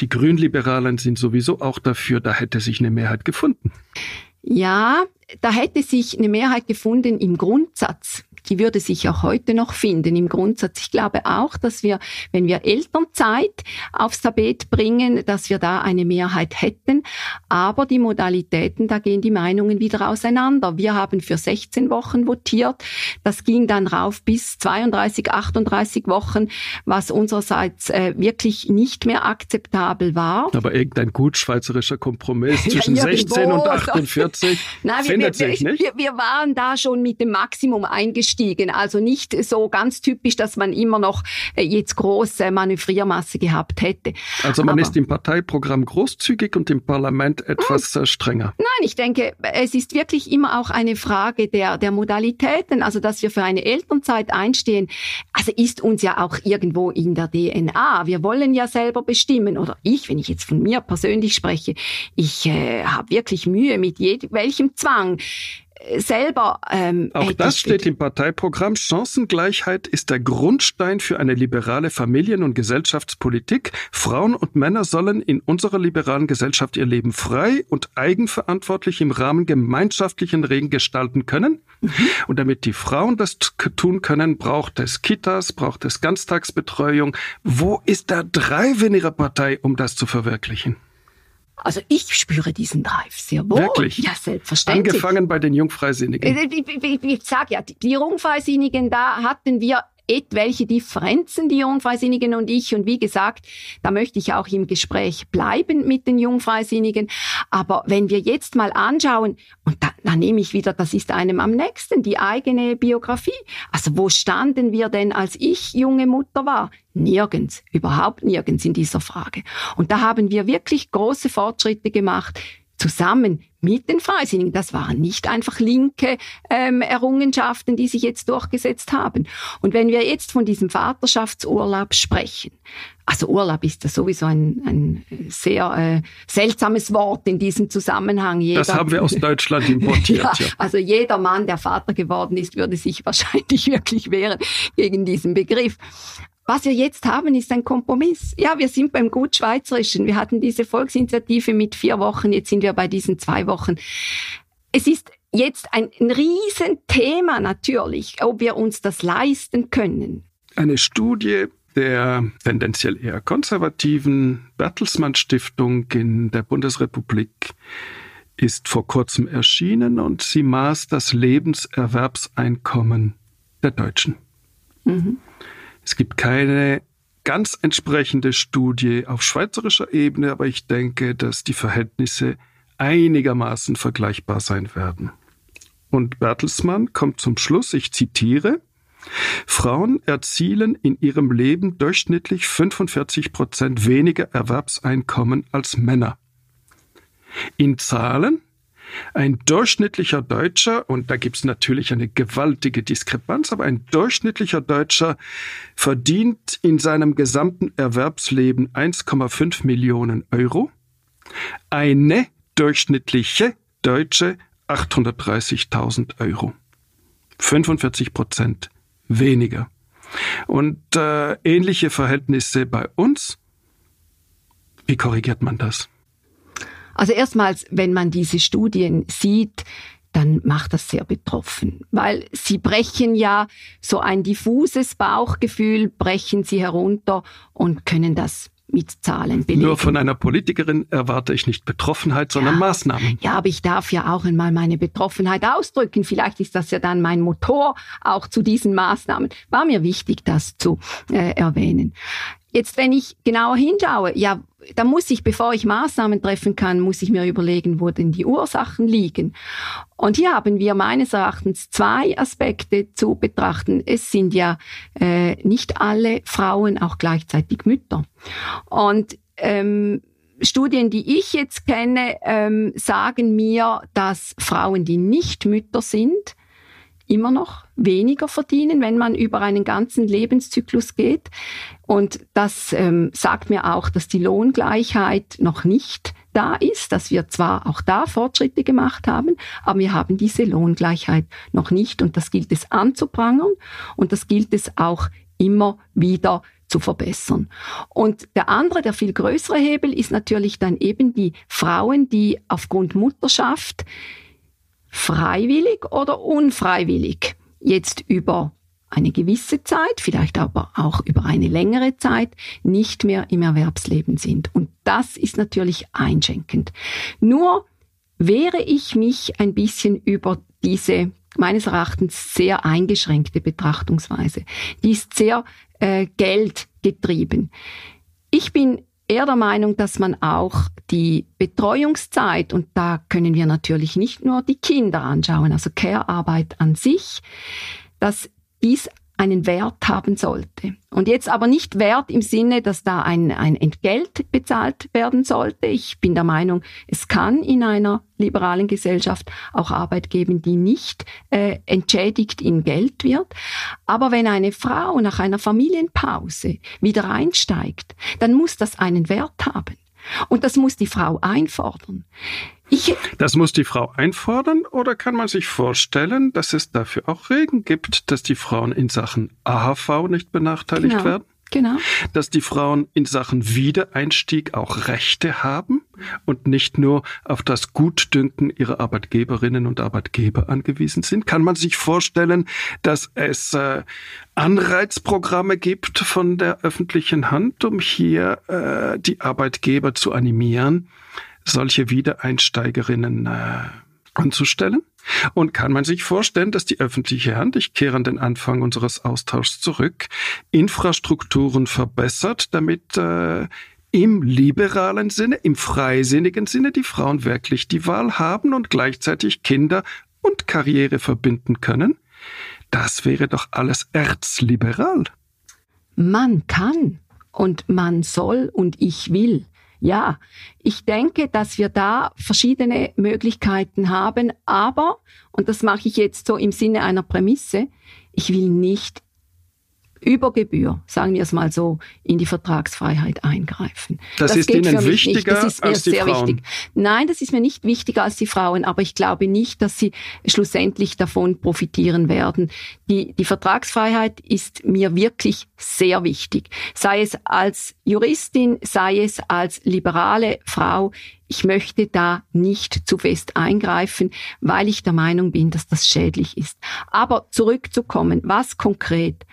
die Grünliberalen sind sowieso auch dafür, da hätte sich eine Mehrheit gefunden. Ja, da hätte sich eine Mehrheit gefunden im Grundsatz die würde sich auch heute noch finden im Grundsatz. Ich glaube auch, dass wir, wenn wir Elternzeit aufs Tapet bringen, dass wir da eine Mehrheit hätten. Aber die Modalitäten, da gehen die Meinungen wieder auseinander. Wir haben für 16 Wochen votiert. Das ging dann rauf bis 32, 38 Wochen, was unsererseits äh, wirklich nicht mehr akzeptabel war. Aber irgendein gut schweizerischer Kompromiss zwischen ja, 16 und 48 Nein, findet wir, sich nicht. Wir, wir waren da schon mit dem Maximum eingestellt umgestiegen. Also nicht so ganz typisch, dass man immer noch äh, jetzt große Manövriermasse gehabt hätte. Also man Aber, ist im Parteiprogramm großzügig und im Parlament etwas nein, strenger. Nein, ich denke, es ist wirklich immer auch eine Frage der, der Modalitäten. Also dass wir für eine Elternzeit einstehen, also ist uns ja auch irgendwo in der DNA. Wir wollen ja selber bestimmen. Oder ich, wenn ich jetzt von mir persönlich spreche, ich äh, habe wirklich Mühe mit jedem, welchem Zwang selber. Ähm, Auch das steht im Parteiprogramm. Chancengleichheit ist der Grundstein für eine liberale Familien- und Gesellschaftspolitik. Frauen und Männer sollen in unserer liberalen Gesellschaft ihr Leben frei und eigenverantwortlich im Rahmen gemeinschaftlichen Regeln gestalten können. Mhm. Und damit die Frauen das tun können, braucht es Kitas, braucht es Ganztagsbetreuung. Wo ist der Drive in Ihrer Partei, um das zu verwirklichen? Also ich spüre diesen Drive sehr wohl. Wirklich? Ja, selbstverständlich. Angefangen bei den Jungfreisinnigen. Ich, ich, ich, ich sage ja, die Jungfreisinnigen, da hatten wir etwelche Differenzen, die Jungfreisinnigen und ich. Und wie gesagt, da möchte ich auch im Gespräch bleiben mit den Jungfreisinnigen. Aber wenn wir jetzt mal anschauen, und da, da nehme ich wieder, das ist einem am nächsten, die eigene Biografie. Also wo standen wir denn, als ich junge Mutter war? Nirgends, überhaupt nirgends in dieser Frage. Und da haben wir wirklich große Fortschritte gemacht zusammen mit den Freisinnigen. Das waren nicht einfach linke ähm, Errungenschaften, die sich jetzt durchgesetzt haben. Und wenn wir jetzt von diesem Vaterschaftsurlaub sprechen, also Urlaub ist ja sowieso ein, ein sehr äh, seltsames Wort in diesem Zusammenhang. Jeder, das haben wir aus Deutschland importiert. ja. Also jeder Mann, der Vater geworden ist, würde sich wahrscheinlich wirklich wehren gegen diesen Begriff. Was wir jetzt haben, ist ein Kompromiss. Ja, wir sind beim Gut Schweizerischen. Wir hatten diese Volksinitiative mit vier Wochen, jetzt sind wir bei diesen zwei Wochen. Es ist jetzt ein, ein Riesenthema natürlich, ob wir uns das leisten können. Eine Studie der tendenziell eher konservativen Bertelsmann Stiftung in der Bundesrepublik ist vor kurzem erschienen und sie maß das Lebenserwerbseinkommen der Deutschen. Mhm. Es gibt keine ganz entsprechende Studie auf schweizerischer Ebene, aber ich denke, dass die Verhältnisse einigermaßen vergleichbar sein werden. Und Bertelsmann kommt zum Schluss, ich zitiere, Frauen erzielen in ihrem Leben durchschnittlich 45 Prozent weniger Erwerbseinkommen als Männer. In Zahlen ein durchschnittlicher Deutscher, und da gibt es natürlich eine gewaltige Diskrepanz, aber ein durchschnittlicher Deutscher verdient in seinem gesamten Erwerbsleben 1,5 Millionen Euro. Eine durchschnittliche Deutsche 830.000 Euro. 45 Prozent weniger. Und äh, ähnliche Verhältnisse bei uns. Wie korrigiert man das? Also erstmals, wenn man diese Studien sieht, dann macht das sehr betroffen, weil sie brechen ja so ein diffuses Bauchgefühl, brechen sie herunter und können das mit Zahlen belegen. Nur von einer Politikerin erwarte ich nicht Betroffenheit, sondern ja, Maßnahmen. Ja, aber ich darf ja auch einmal meine Betroffenheit ausdrücken. Vielleicht ist das ja dann mein Motor auch zu diesen Maßnahmen. War mir wichtig, das zu äh, erwähnen. Jetzt, wenn ich genauer hinschaue, ja, da muss ich, bevor ich Maßnahmen treffen kann, muss ich mir überlegen, wo denn die Ursachen liegen. Und hier haben wir meines Erachtens zwei Aspekte zu betrachten. Es sind ja äh, nicht alle Frauen auch gleichzeitig Mütter. Und ähm, Studien, die ich jetzt kenne, ähm, sagen mir, dass Frauen, die nicht Mütter sind, immer noch weniger verdienen, wenn man über einen ganzen Lebenszyklus geht. Und das ähm, sagt mir auch, dass die Lohngleichheit noch nicht da ist, dass wir zwar auch da Fortschritte gemacht haben, aber wir haben diese Lohngleichheit noch nicht und das gilt es anzuprangern und das gilt es auch immer wieder zu verbessern. Und der andere, der viel größere Hebel ist natürlich dann eben die Frauen, die aufgrund Mutterschaft freiwillig oder unfreiwillig jetzt über eine gewisse Zeit, vielleicht aber auch über eine längere Zeit nicht mehr im Erwerbsleben sind. Und das ist natürlich einschränkend. Nur wehre ich mich ein bisschen über diese meines Erachtens sehr eingeschränkte Betrachtungsweise. Die ist sehr äh, geldgetrieben. Ich bin eher der Meinung, dass man auch die Betreuungszeit, und da können wir natürlich nicht nur die Kinder anschauen, also Care-Arbeit an sich, dass dies einen Wert haben sollte. Und jetzt aber nicht Wert im Sinne, dass da ein, ein Entgelt bezahlt werden sollte. Ich bin der Meinung, es kann in einer liberalen Gesellschaft auch Arbeit geben, die nicht äh, entschädigt in Geld wird. Aber wenn eine Frau nach einer Familienpause wieder einsteigt, dann muss das einen Wert haben. Und das muss die Frau einfordern. Ich, das muss die Frau einfordern oder kann man sich vorstellen, dass es dafür auch Regeln gibt, dass die Frauen in Sachen AHV nicht benachteiligt genau. werden? Genau. Dass die Frauen in Sachen Wiedereinstieg auch Rechte haben und nicht nur auf das Gutdünken ihrer Arbeitgeberinnen und Arbeitgeber angewiesen sind. Kann man sich vorstellen, dass es äh, Anreizprogramme gibt von der öffentlichen Hand, um hier äh, die Arbeitgeber zu animieren, solche Wiedereinsteigerinnen äh, anzustellen? Und kann man sich vorstellen, dass die öffentliche Hand, ich kehre an den Anfang unseres Austauschs zurück, Infrastrukturen verbessert, damit äh, im liberalen Sinne, im freisinnigen Sinne die Frauen wirklich die Wahl haben und gleichzeitig Kinder und Karriere verbinden können? Das wäre doch alles erzliberal. Man kann und man soll und ich will. Ja, ich denke, dass wir da verschiedene Möglichkeiten haben, aber, und das mache ich jetzt so im Sinne einer Prämisse, ich will nicht über Gebühr, sagen wir es mal so, in die Vertragsfreiheit eingreifen. Das, das ist Ihnen wichtiger das ist mir als die sehr Frauen. wichtig. Nein, das ist mir nicht wichtiger als die Frauen, aber ich glaube nicht, dass sie schlussendlich davon profitieren werden. Die, die Vertragsfreiheit ist mir wirklich sehr wichtig. Sei es als Juristin, sei es als liberale Frau. Ich möchte da nicht zu fest eingreifen, weil ich der Meinung bin, dass das schädlich ist. Aber zurückzukommen, was konkret?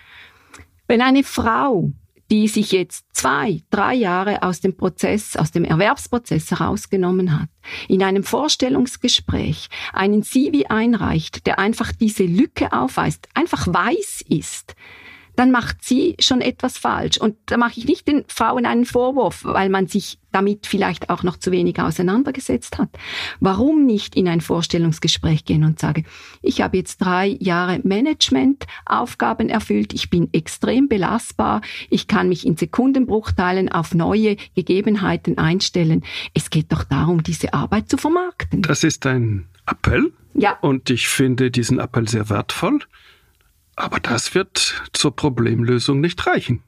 Wenn eine Frau, die sich jetzt zwei, drei Jahre aus dem Prozess, aus dem Erwerbsprozess herausgenommen hat, in einem Vorstellungsgespräch einen CV einreicht, der einfach diese Lücke aufweist, einfach weiß ist, dann macht sie schon etwas falsch. Und da mache ich nicht den Frauen einen Vorwurf, weil man sich damit vielleicht auch noch zu wenig auseinandergesetzt hat. Warum nicht in ein Vorstellungsgespräch gehen und sagen, ich habe jetzt drei Jahre Managementaufgaben erfüllt, ich bin extrem belastbar, ich kann mich in Sekundenbruchteilen auf neue Gegebenheiten einstellen. Es geht doch darum, diese Arbeit zu vermarkten. Das ist ein Appell. Ja. Und ich finde diesen Appell sehr wertvoll. Aber das wird zur Problemlösung nicht reichen.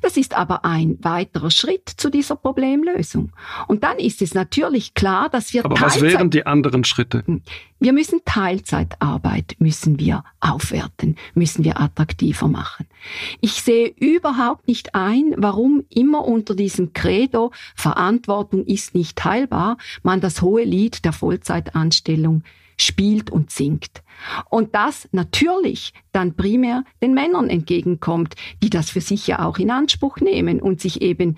Das ist aber ein weiterer Schritt zu dieser Problemlösung. Und dann ist es natürlich klar, dass wir Aber Teilzeit was wären die anderen Schritte? Hm. Wir müssen Teilzeitarbeit müssen wir aufwerten, müssen wir attraktiver machen. Ich sehe überhaupt nicht ein, warum immer unter diesem Credo Verantwortung ist nicht teilbar, man das hohe Lied der Vollzeitanstellung spielt und singt. Und das natürlich dann primär den Männern entgegenkommt, die das für sich ja auch in Anspruch nehmen und sich eben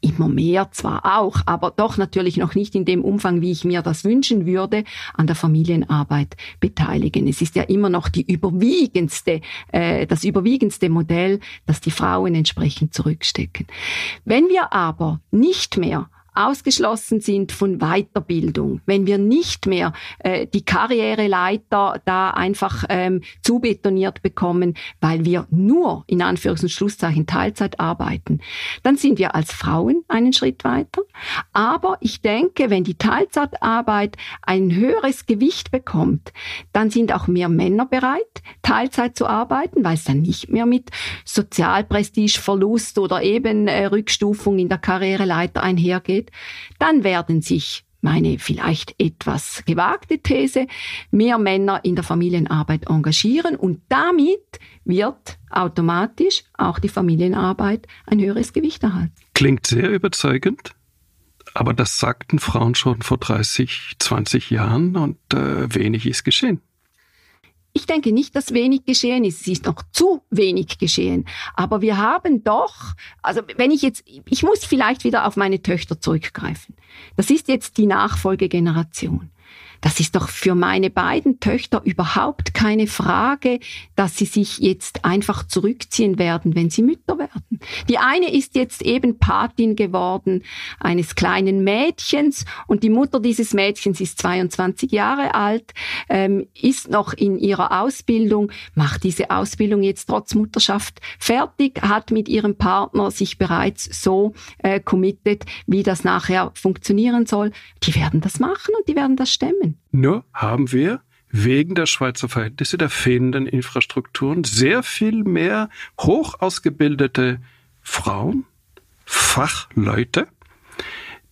immer mehr zwar auch, aber doch natürlich noch nicht in dem Umfang, wie ich mir das wünschen würde, an der Familienarbeit beteiligen. Es ist ja immer noch die überwiegendste, äh, das überwiegendste Modell, dass die Frauen entsprechend zurückstecken. Wenn wir aber nicht mehr ausgeschlossen sind von Weiterbildung, wenn wir nicht mehr äh, die Karriereleiter da einfach ähm, zubetoniert bekommen, weil wir nur in Anführungs- und Schlusszeichen Teilzeit arbeiten, dann sind wir als Frauen einen Schritt weiter. Aber ich denke, wenn die Teilzeitarbeit ein höheres Gewicht bekommt, dann sind auch mehr Männer bereit, Teilzeit zu arbeiten, weil es dann nicht mehr mit Sozialprestigeverlust oder eben äh, Rückstufung in der Karriereleiter einhergeht, dann werden sich meine vielleicht etwas gewagte These, mehr Männer in der Familienarbeit engagieren und damit wird automatisch auch die Familienarbeit ein höheres Gewicht erhalten. Klingt sehr überzeugend. Aber das sagten Frauen schon vor 30, 20 Jahren und äh, wenig ist geschehen. Ich denke nicht, dass wenig geschehen ist. Es ist noch zu wenig geschehen. Aber wir haben doch, also wenn ich jetzt, ich muss vielleicht wieder auf meine Töchter zurückgreifen. Das ist jetzt die Nachfolgegeneration. Das ist doch für meine beiden Töchter überhaupt keine Frage, dass sie sich jetzt einfach zurückziehen werden, wenn sie Mütter werden. Die eine ist jetzt eben Patin geworden eines kleinen Mädchens und die Mutter dieses Mädchens ist 22 Jahre alt, ähm, ist noch in ihrer Ausbildung, macht diese Ausbildung jetzt trotz Mutterschaft fertig, hat mit ihrem Partner sich bereits so äh, committed, wie das nachher funktionieren soll. Die werden das machen und die werden das stemmen. Nur haben wir wegen der Schweizer Verhältnisse, der fehlenden Infrastrukturen, sehr viel mehr hoch ausgebildete Frauen, Fachleute,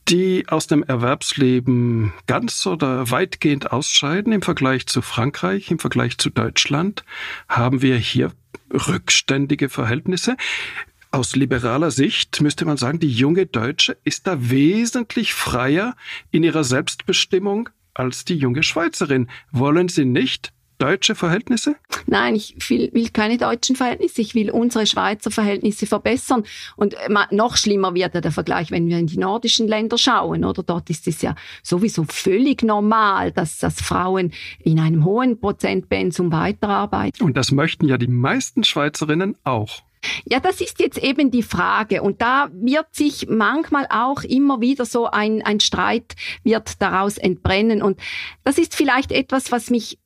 die aus dem Erwerbsleben ganz oder weitgehend ausscheiden im Vergleich zu Frankreich, im Vergleich zu Deutschland, haben wir hier rückständige Verhältnisse. Aus liberaler Sicht müsste man sagen, die junge Deutsche ist da wesentlich freier in ihrer Selbstbestimmung als die junge Schweizerin. Wollen Sie nicht deutsche Verhältnisse? Nein, ich will, will, keine deutschen Verhältnisse. Ich will unsere Schweizer Verhältnisse verbessern. Und äh, noch schlimmer wird ja der Vergleich, wenn wir in die nordischen Länder schauen. Oder dort ist es ja sowieso völlig normal, dass, dass Frauen in einem hohen Prozentpensum weiterarbeiten. Und das möchten ja die meisten Schweizerinnen auch. Ja, das ist jetzt eben die Frage. Und da wird sich manchmal auch immer wieder so ein, ein Streit wird daraus entbrennen. Und das ist vielleicht etwas, was mich,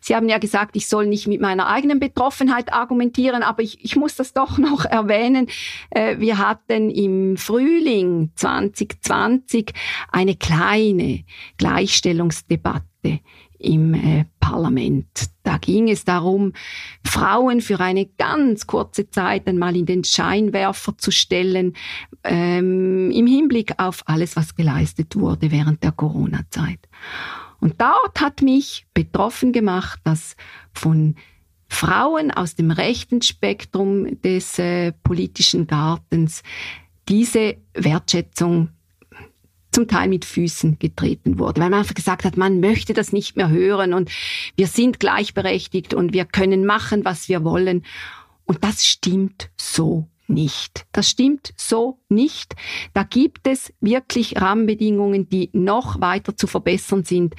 Sie haben ja gesagt, ich soll nicht mit meiner eigenen Betroffenheit argumentieren, aber ich, ich muss das doch noch erwähnen. Äh, wir hatten im Frühling 2020 eine kleine Gleichstellungsdebatte im äh, Parlament. Da ging es darum, Frauen für eine ganz kurze Zeit einmal in den Scheinwerfer zu stellen, ähm, im Hinblick auf alles, was geleistet wurde während der Corona-Zeit. Und dort hat mich betroffen gemacht, dass von Frauen aus dem rechten Spektrum des äh, politischen Gartens diese Wertschätzung zum Teil mit Füßen getreten wurde, weil man einfach gesagt hat, man möchte das nicht mehr hören und wir sind gleichberechtigt und wir können machen, was wir wollen. Und das stimmt so nicht. Das stimmt so nicht. Da gibt es wirklich Rahmenbedingungen, die noch weiter zu verbessern sind.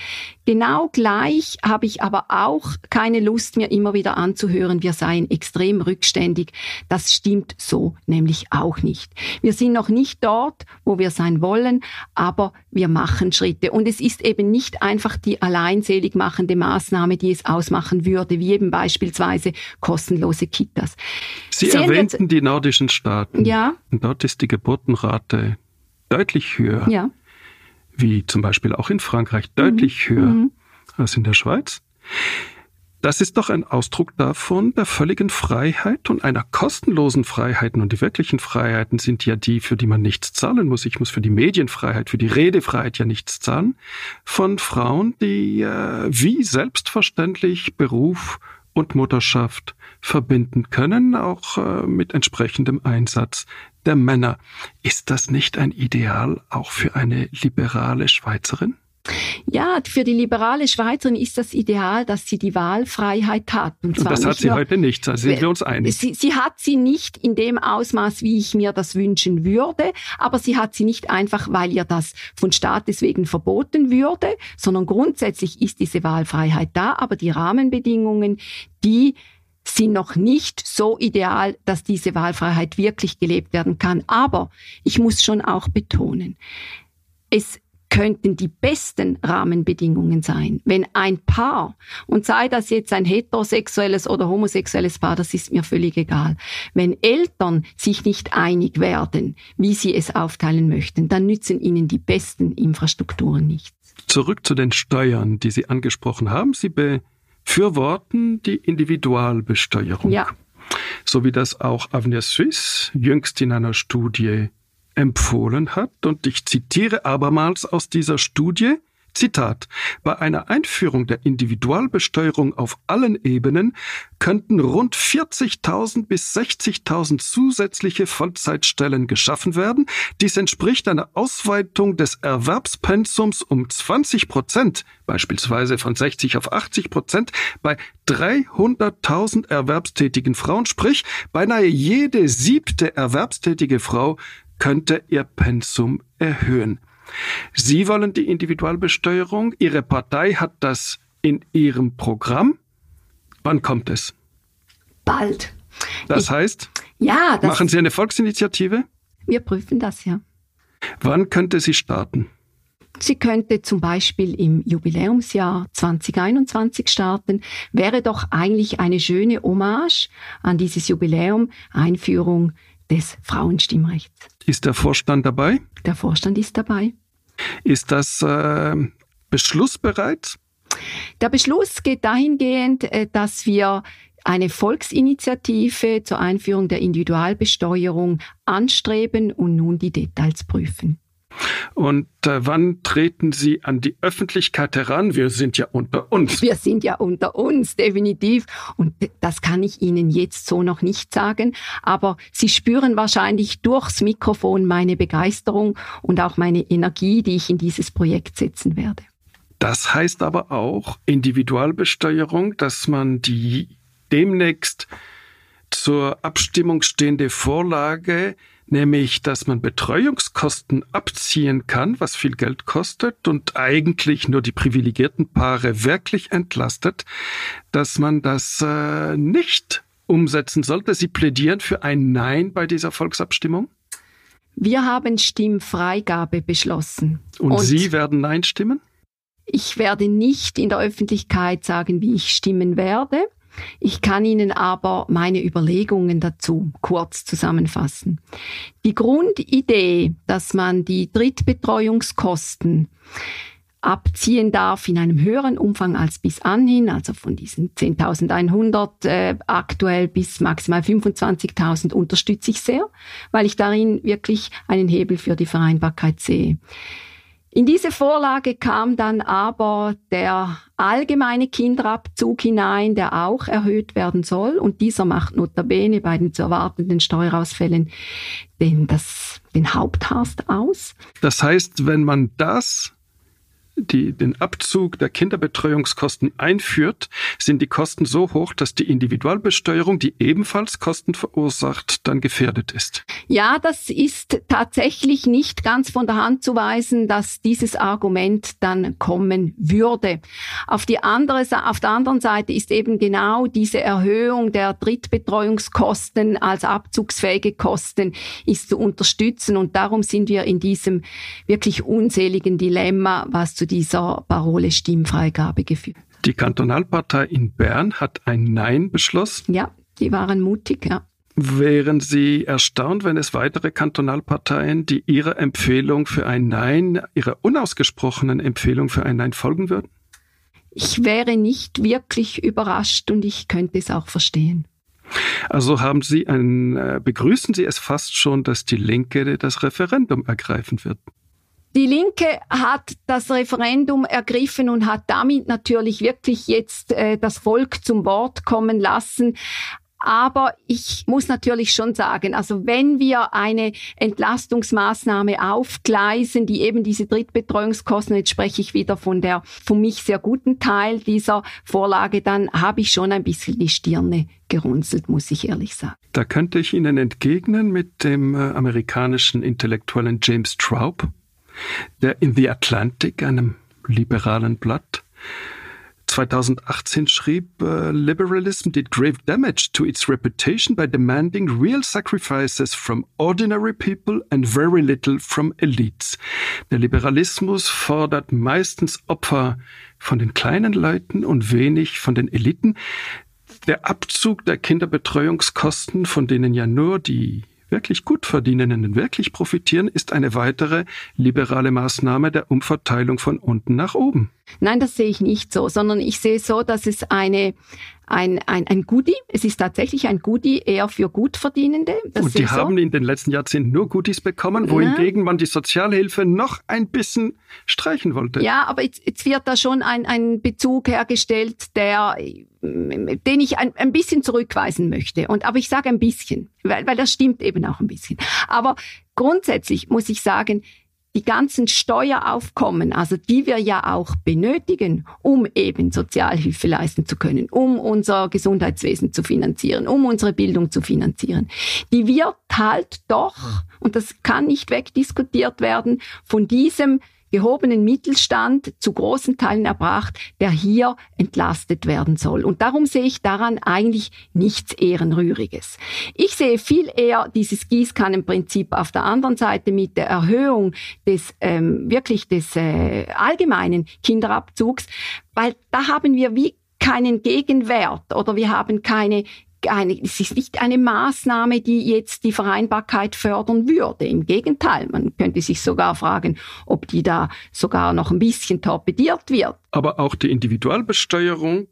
Genau gleich habe ich aber auch keine Lust, mir immer wieder anzuhören, wir seien extrem rückständig. Das stimmt so nämlich auch nicht. Wir sind noch nicht dort, wo wir sein wollen, aber wir machen Schritte. Und es ist eben nicht einfach die alleinselig machende Maßnahme, die es ausmachen würde, wie eben beispielsweise kostenlose Kitas. Sie Sehen erwähnten die nordischen Staaten. Ja. Und dort ist die Geburtenrate deutlich höher. Ja. Wie zum Beispiel auch in Frankreich deutlich mhm. höher mhm. als in der Schweiz. Das ist doch ein Ausdruck davon der völligen Freiheit und einer kostenlosen Freiheit. Und die wirklichen Freiheiten sind ja die, für die man nichts zahlen muss. Ich muss für die Medienfreiheit, für die Redefreiheit ja nichts zahlen. Von Frauen, die äh, wie selbstverständlich Beruf und Mutterschaft verbinden können, auch äh, mit entsprechendem Einsatz der Männer. Ist das nicht ein Ideal auch für eine liberale Schweizerin? Ja, für die liberale Schweizerin ist das Ideal, dass sie die Wahlfreiheit hat. Und, und das hat sie nur, heute nicht, da sind wir uns einig. Sie, sie hat sie nicht in dem Ausmaß, wie ich mir das wünschen würde, aber sie hat sie nicht einfach, weil ihr das von Staates wegen verboten würde, sondern grundsätzlich ist diese Wahlfreiheit da, aber die Rahmenbedingungen, die sind noch nicht so ideal, dass diese Wahlfreiheit wirklich gelebt werden kann. Aber ich muss schon auch betonen, es könnten die besten Rahmenbedingungen sein, wenn ein Paar, und sei das jetzt ein heterosexuelles oder homosexuelles Paar, das ist mir völlig egal, wenn Eltern sich nicht einig werden, wie sie es aufteilen möchten, dann nützen ihnen die besten Infrastrukturen nichts. Zurück zu den Steuern, die Sie angesprochen haben. Sie be befürworten die Individualbesteuerung. Ja. So wie das auch Avenir Suisse jüngst in einer Studie empfohlen hat. Und ich zitiere abermals aus dieser Studie, Zitat, bei einer Einführung der Individualbesteuerung auf allen Ebenen könnten rund 40.000 bis 60.000 zusätzliche Vollzeitstellen geschaffen werden. Dies entspricht einer Ausweitung des Erwerbspensums um 20 Prozent, beispielsweise von 60 auf 80 Prozent, bei 300.000 erwerbstätigen Frauen, sprich beinahe jede siebte erwerbstätige Frau könnte ihr Pensum erhöhen. Sie wollen die Individualbesteuerung. Ihre Partei hat das in ihrem Programm. Wann kommt es? Bald. Das ich, heißt, ja, das machen Sie eine Volksinitiative? Wir prüfen das, ja. Wann könnte sie starten? Sie könnte zum Beispiel im Jubiläumsjahr 2021 starten, wäre doch eigentlich eine schöne Hommage an dieses Jubiläum, Einführung des Frauenstimmrechts. Ist der Vorstand dabei? Der Vorstand ist dabei. Ist das äh, beschlussbereit? Der Beschluss geht dahingehend, äh, dass wir eine Volksinitiative zur Einführung der Individualbesteuerung anstreben und nun die Details prüfen. Und äh, wann treten Sie an die Öffentlichkeit heran? Wir sind ja unter uns. Wir sind ja unter uns, definitiv. Und das kann ich Ihnen jetzt so noch nicht sagen. Aber Sie spüren wahrscheinlich durchs Mikrofon meine Begeisterung und auch meine Energie, die ich in dieses Projekt setzen werde. Das heißt aber auch Individualbesteuerung, dass man die demnächst zur Abstimmung stehende Vorlage nämlich dass man Betreuungskosten abziehen kann, was viel Geld kostet und eigentlich nur die privilegierten Paare wirklich entlastet, dass man das äh, nicht umsetzen sollte. Sie plädieren für ein Nein bei dieser Volksabstimmung? Wir haben Stimmfreigabe beschlossen. Und, und Sie werden Nein stimmen? Ich werde nicht in der Öffentlichkeit sagen, wie ich stimmen werde. Ich kann Ihnen aber meine Überlegungen dazu kurz zusammenfassen. Die Grundidee, dass man die Drittbetreuungskosten abziehen darf in einem höheren Umfang als bis anhin, also von diesen 10.100 äh, aktuell bis maximal 25.000 unterstütze ich sehr, weil ich darin wirklich einen Hebel für die Vereinbarkeit sehe. In diese Vorlage kam dann aber der allgemeine Kinderabzug hinein, der auch erhöht werden soll. Und dieser macht notabene bei den zu erwartenden Steuerausfällen den, das, den Haupthast aus. Das heißt, wenn man das die den Abzug der Kinderbetreuungskosten einführt, sind die Kosten so hoch, dass die Individualbesteuerung, die ebenfalls Kosten verursacht, dann gefährdet ist. Ja, das ist tatsächlich nicht ganz von der Hand zu weisen, dass dieses Argument dann kommen würde. Auf, die andere, auf der anderen Seite ist eben genau diese Erhöhung der Drittbetreuungskosten als abzugsfähige Kosten ist zu unterstützen und darum sind wir in diesem wirklich unseligen Dilemma, was zu dieser Parole Stimmfreigabe geführt. Die Kantonalpartei in Bern hat ein Nein beschlossen. Ja, die waren mutig, ja. Wären Sie erstaunt, wenn es weitere Kantonalparteien, die Ihrer Empfehlung für ein Nein, Ihrer unausgesprochenen Empfehlung für ein Nein folgen würden? Ich wäre nicht wirklich überrascht und ich könnte es auch verstehen. Also haben Sie ein, äh, begrüßen Sie es fast schon, dass die Linke das Referendum ergreifen wird? Die Linke hat das Referendum ergriffen und hat damit natürlich wirklich jetzt äh, das Volk zum Wort kommen lassen. Aber ich muss natürlich schon sagen, also wenn wir eine Entlastungsmaßnahme aufgleisen, die eben diese Drittbetreuungskosten, jetzt spreche ich wieder von der für mich sehr guten Teil dieser Vorlage, dann habe ich schon ein bisschen die Stirne gerunzelt, muss ich ehrlich sagen. Da könnte ich Ihnen entgegnen mit dem äh, amerikanischen Intellektuellen James Traub, der in The Atlantic, einem liberalen Blatt, 2018 schrieb, uh, Liberalism did grave damage to its reputation by demanding real sacrifices from ordinary people and very little from elites. Der Liberalismus fordert meistens Opfer von den kleinen Leuten und wenig von den Eliten. Der Abzug der Kinderbetreuungskosten, von denen ja nur die wirklich gut verdienenden wirklich profitieren, ist eine weitere liberale Maßnahme der Umverteilung von unten nach oben. Nein, das sehe ich nicht so, sondern ich sehe so, dass es eine ein, ein, ein Goodie. Es ist tatsächlich ein Goodie eher für Gutverdienende. Das Und die haben so. in den letzten Jahrzehnten nur Goodies bekommen, wohingegen man die Sozialhilfe noch ein bisschen streichen wollte. Ja, aber jetzt, jetzt wird da schon ein, ein Bezug hergestellt, der den ich ein, ein bisschen zurückweisen möchte. Und aber ich sage ein bisschen, weil, weil das stimmt eben auch ein bisschen. Aber grundsätzlich muss ich sagen, die ganzen Steueraufkommen, also die wir ja auch benötigen, um eben Sozialhilfe leisten zu können, um unser Gesundheitswesen zu finanzieren, um unsere Bildung zu finanzieren, die wird halt doch, und das kann nicht wegdiskutiert werden, von diesem gehobenen Mittelstand zu großen Teilen erbracht, der hier entlastet werden soll. Und darum sehe ich daran eigentlich nichts Ehrenrühriges. Ich sehe viel eher dieses Gießkannenprinzip auf der anderen Seite mit der Erhöhung des ähm, wirklich des äh, allgemeinen Kinderabzugs, weil da haben wir wie keinen Gegenwert oder wir haben keine eine, es ist nicht eine Maßnahme, die jetzt die Vereinbarkeit fördern würde. Im Gegenteil, man könnte sich sogar fragen, ob die da sogar noch ein bisschen torpediert wird. Aber auch die Individualbesteuerung,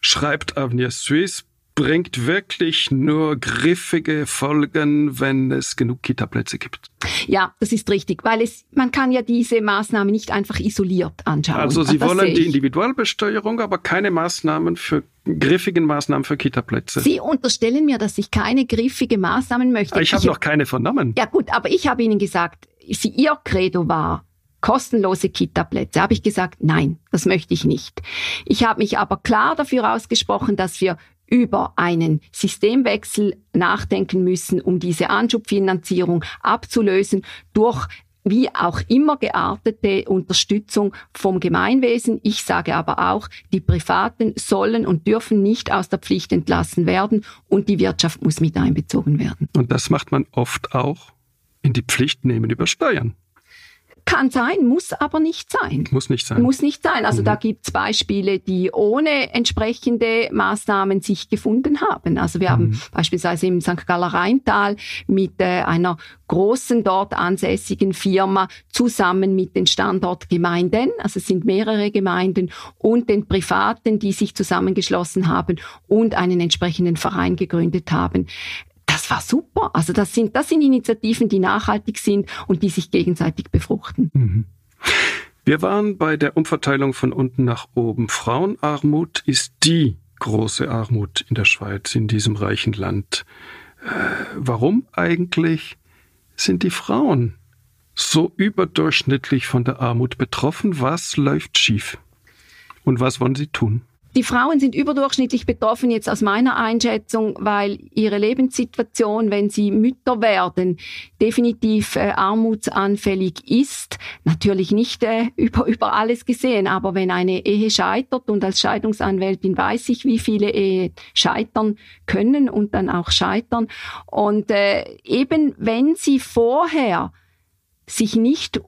schreibt Avenir Suisse, bringt wirklich nur griffige Folgen, wenn es genug Kitaplätze gibt. Ja, das ist richtig, weil es, man kann ja diese Maßnahme nicht einfach isoliert anschauen. Also Sie das wollen die Individualbesteuerung, aber keine Maßnahmen für griffigen Maßnahmen für Kitaplätze. Sie unterstellen mir, dass ich keine griffige Maßnahmen möchte. Ich habe noch keine vernommen. Ja gut, aber ich habe Ihnen gesagt, Sie, Ihr Credo war, kostenlose Kitaplätze. Habe ich gesagt, nein, das möchte ich nicht. Ich habe mich aber klar dafür ausgesprochen, dass wir über einen Systemwechsel nachdenken müssen, um diese Anschubfinanzierung abzulösen durch wie auch immer geartete Unterstützung vom Gemeinwesen. Ich sage aber auch, die Privaten sollen und dürfen nicht aus der Pflicht entlassen werden und die Wirtschaft muss mit einbezogen werden. Und das macht man oft auch in die Pflicht nehmen über Steuern. Kann sein, muss aber nicht sein. Muss nicht sein. Muss nicht sein. Also mhm. da gibt's Beispiele, die ohne entsprechende Maßnahmen sich gefunden haben. Also wir mhm. haben beispielsweise im St. Galler Rheintal mit äh, einer großen dort ansässigen Firma zusammen mit den Standortgemeinden, also es sind mehrere Gemeinden und den Privaten, die sich zusammengeschlossen haben und einen entsprechenden Verein gegründet haben, das war super. Also das sind, das sind Initiativen, die nachhaltig sind und die sich gegenseitig befruchten. Mhm. Wir waren bei der Umverteilung von unten nach oben. Frauenarmut ist die große Armut in der Schweiz, in diesem reichen Land. Äh, warum eigentlich sind die Frauen so überdurchschnittlich von der Armut betroffen? Was läuft schief? Und was wollen sie tun? Die Frauen sind überdurchschnittlich betroffen jetzt aus meiner Einschätzung, weil ihre Lebenssituation, wenn sie Mütter werden, definitiv äh, armutsanfällig ist. Natürlich nicht äh, über, über alles gesehen, aber wenn eine Ehe scheitert und als Scheidungsanwältin weiß ich, wie viele Ehe scheitern können und dann auch scheitern. Und äh, eben wenn sie vorher sich nicht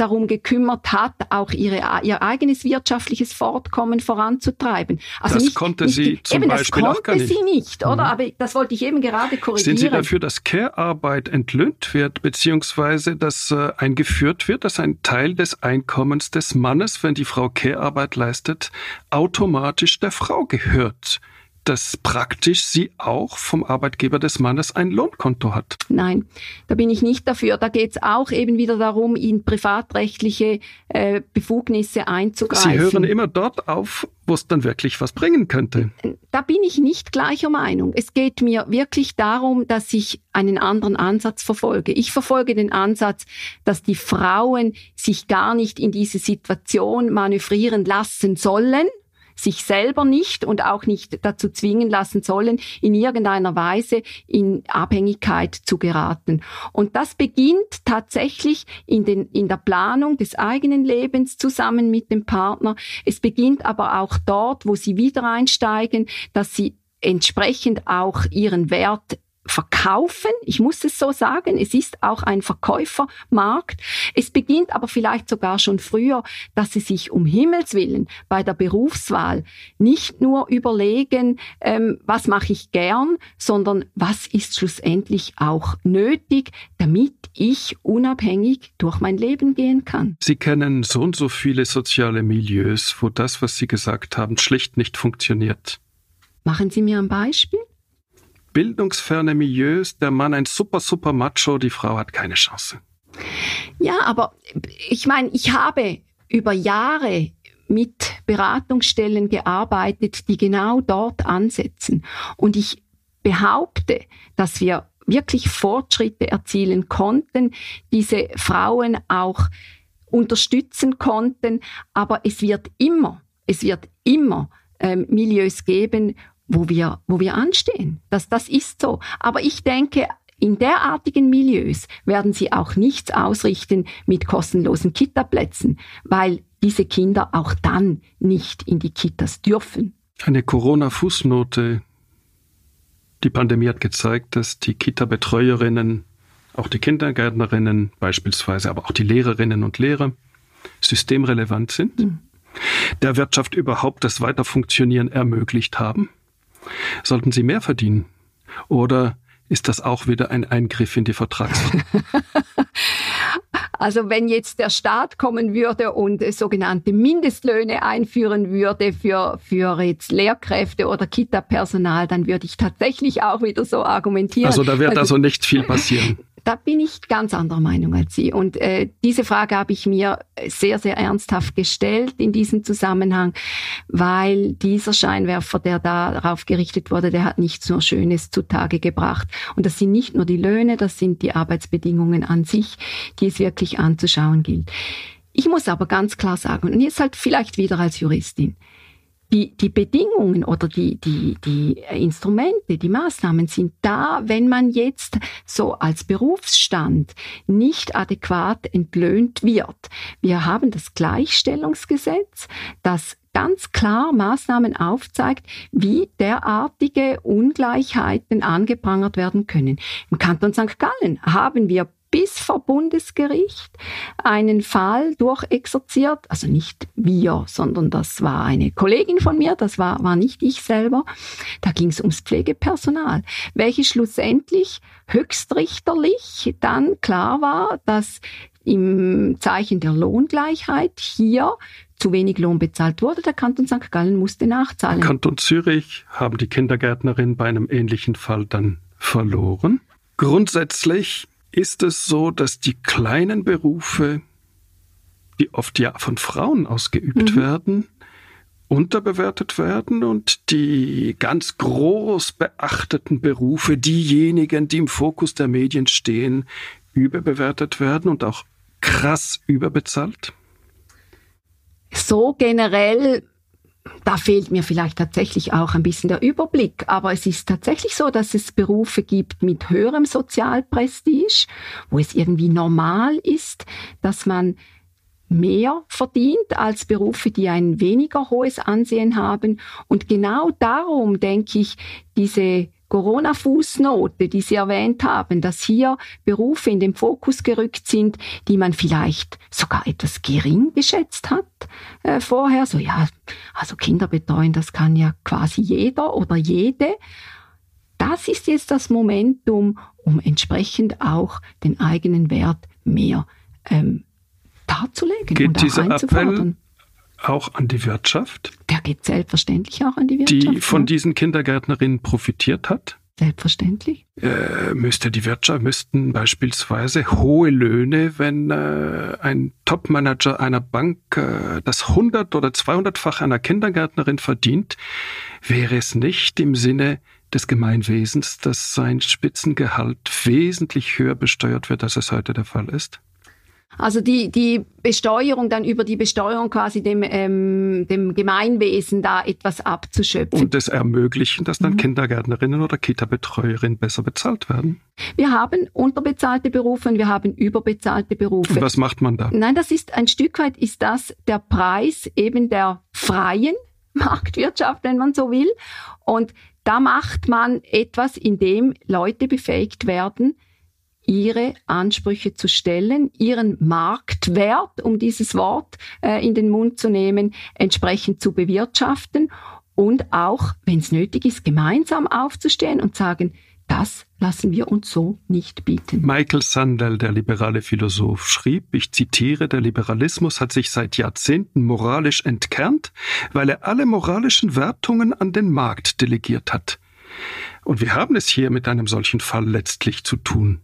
darum gekümmert hat, auch ihre, ihr eigenes wirtschaftliches Fortkommen voranzutreiben. Also das nicht, konnte nicht, sie zum eben, Beispiel das konnte sie nicht, oder? Mhm. Aber das wollte ich eben gerade korrigieren. Sind Sie dafür, dass Care-Arbeit entlöhnt wird, beziehungsweise dass äh, eingeführt wird, dass ein Teil des Einkommens des Mannes, wenn die Frau Care-Arbeit leistet, automatisch der Frau gehört? Dass praktisch sie auch vom Arbeitgeber des Mannes ein Lohnkonto hat. Nein, da bin ich nicht dafür. Da geht es auch eben wieder darum, in privatrechtliche äh, Befugnisse einzugreifen. Sie hören immer dort auf, wo es dann wirklich was bringen könnte. Da bin ich nicht gleicher Meinung. Es geht mir wirklich darum, dass ich einen anderen Ansatz verfolge. Ich verfolge den Ansatz, dass die Frauen sich gar nicht in diese Situation manövrieren lassen sollen, sich selber nicht und auch nicht dazu zwingen lassen sollen, in irgendeiner Weise in Abhängigkeit zu geraten. Und das beginnt tatsächlich in, den, in der Planung des eigenen Lebens zusammen mit dem Partner. Es beginnt aber auch dort, wo sie wieder einsteigen, dass sie entsprechend auch ihren Wert verkaufen. Ich muss es so sagen. Es ist auch ein Verkäufermarkt. Es beginnt aber vielleicht sogar schon früher, dass sie sich um Himmels willen bei der Berufswahl nicht nur überlegen, ähm, was mache ich gern, sondern was ist schlussendlich auch nötig, damit ich unabhängig durch mein Leben gehen kann. Sie kennen so und so viele soziale Milieus, wo das, was Sie gesagt haben, schlicht nicht funktioniert. Machen Sie mir ein Beispiel? Bildungsferne Milieus, der Mann ein super, super Macho, die Frau hat keine Chance. Ja, aber ich meine, ich habe über Jahre mit Beratungsstellen gearbeitet, die genau dort ansetzen. Und ich behaupte, dass wir wirklich Fortschritte erzielen konnten, diese Frauen auch unterstützen konnten. Aber es wird immer, es wird immer ähm, Milieus geben, wo wir, wo wir anstehen. Das, das ist so. Aber ich denke, in derartigen Milieus werden sie auch nichts ausrichten mit kostenlosen Kitaplätzen, weil diese Kinder auch dann nicht in die Kitas dürfen. Eine Corona-Fußnote. Die Pandemie hat gezeigt, dass die Kita-Betreuerinnen, auch die Kindergärtnerinnen beispielsweise, aber auch die Lehrerinnen und Lehrer systemrelevant sind, mhm. der Wirtschaft überhaupt das Weiterfunktionieren ermöglicht haben. Sollten sie mehr verdienen? Oder ist das auch wieder ein Eingriff in die Vertragsverhandlungen? Also wenn jetzt der Staat kommen würde und sogenannte Mindestlöhne einführen würde für, für jetzt Lehrkräfte oder Kita-Personal, dann würde ich tatsächlich auch wieder so argumentieren. Also da wird also, also nicht viel passieren. Da bin ich ganz anderer Meinung als Sie. Und äh, diese Frage habe ich mir sehr, sehr ernsthaft gestellt in diesem Zusammenhang, weil dieser Scheinwerfer, der darauf gerichtet wurde, der hat nichts nur Schönes zutage gebracht. Und das sind nicht nur die Löhne, das sind die Arbeitsbedingungen an sich, die es wirklich anzuschauen gilt. Ich muss aber ganz klar sagen, und jetzt halt vielleicht wieder als Juristin, die, die Bedingungen oder die, die, die Instrumente, die Maßnahmen sind da, wenn man jetzt so als Berufsstand nicht adäquat entlöhnt wird. Wir haben das Gleichstellungsgesetz, das ganz klar Maßnahmen aufzeigt, wie derartige Ungleichheiten angeprangert werden können. Im Kanton St. Gallen haben wir bis vor Bundesgericht einen Fall durchexerziert, also nicht wir, sondern das war eine Kollegin von mir, das war, war nicht ich selber. Da ging es ums Pflegepersonal, welches schlussendlich höchstrichterlich dann klar war, dass im Zeichen der Lohngleichheit hier zu wenig Lohn bezahlt wurde. Der Kanton St. Gallen musste nachzahlen. Im Kanton Zürich haben die Kindergärtnerin bei einem ähnlichen Fall dann verloren. Grundsätzlich ist es so, dass die kleinen Berufe, die oft ja von Frauen ausgeübt mhm. werden, unterbewertet werden und die ganz groß beachteten Berufe, diejenigen, die im Fokus der Medien stehen, überbewertet werden und auch krass überbezahlt? So generell da fehlt mir vielleicht tatsächlich auch ein bisschen der Überblick. Aber es ist tatsächlich so, dass es Berufe gibt mit höherem Sozialprestige, wo es irgendwie normal ist, dass man mehr verdient als Berufe, die ein weniger hohes Ansehen haben. Und genau darum denke ich, diese Corona-Fußnote, die Sie erwähnt haben, dass hier Berufe in den Fokus gerückt sind, die man vielleicht sogar etwas gering geschätzt hat äh, vorher. So ja, also Kinder betreuen, das kann ja quasi jeder oder jede. Das ist jetzt das Momentum, um entsprechend auch den eigenen Wert mehr ähm, darzulegen Geht und dieser Appell auch an die Wirtschaft? Der geht selbstverständlich auch an die Wirtschaft. Die von ja. diesen Kindergärtnerinnen profitiert hat? Selbstverständlich. Äh, müsste die Wirtschaft, müssten beispielsweise hohe Löhne, wenn äh, ein Topmanager einer Bank äh, das 100 oder 200-fach einer Kindergärtnerin verdient, wäre es nicht im Sinne des Gemeinwesens, dass sein Spitzengehalt wesentlich höher besteuert wird, als es heute der Fall ist? Also die, die Besteuerung dann über die Besteuerung quasi dem, ähm, dem Gemeinwesen da etwas abzuschöpfen. Und es ermöglichen, dass dann mhm. Kindergärtnerinnen oder Kita-Betreuerinnen besser bezahlt werden? Wir haben unterbezahlte Berufe und wir haben überbezahlte Berufe. Und was macht man da? Nein, das ist ein Stück weit ist das der Preis eben der freien Marktwirtschaft, wenn man so will. Und da macht man etwas, in dem Leute befähigt werden, ihre Ansprüche zu stellen, ihren Marktwert, um dieses Wort äh, in den Mund zu nehmen, entsprechend zu bewirtschaften und auch, wenn es nötig ist, gemeinsam aufzustehen und sagen, das lassen wir uns so nicht bieten. Michael Sandel, der liberale Philosoph, schrieb, ich zitiere, der Liberalismus hat sich seit Jahrzehnten moralisch entkernt, weil er alle moralischen Wertungen an den Markt delegiert hat. Und wir haben es hier mit einem solchen Fall letztlich zu tun.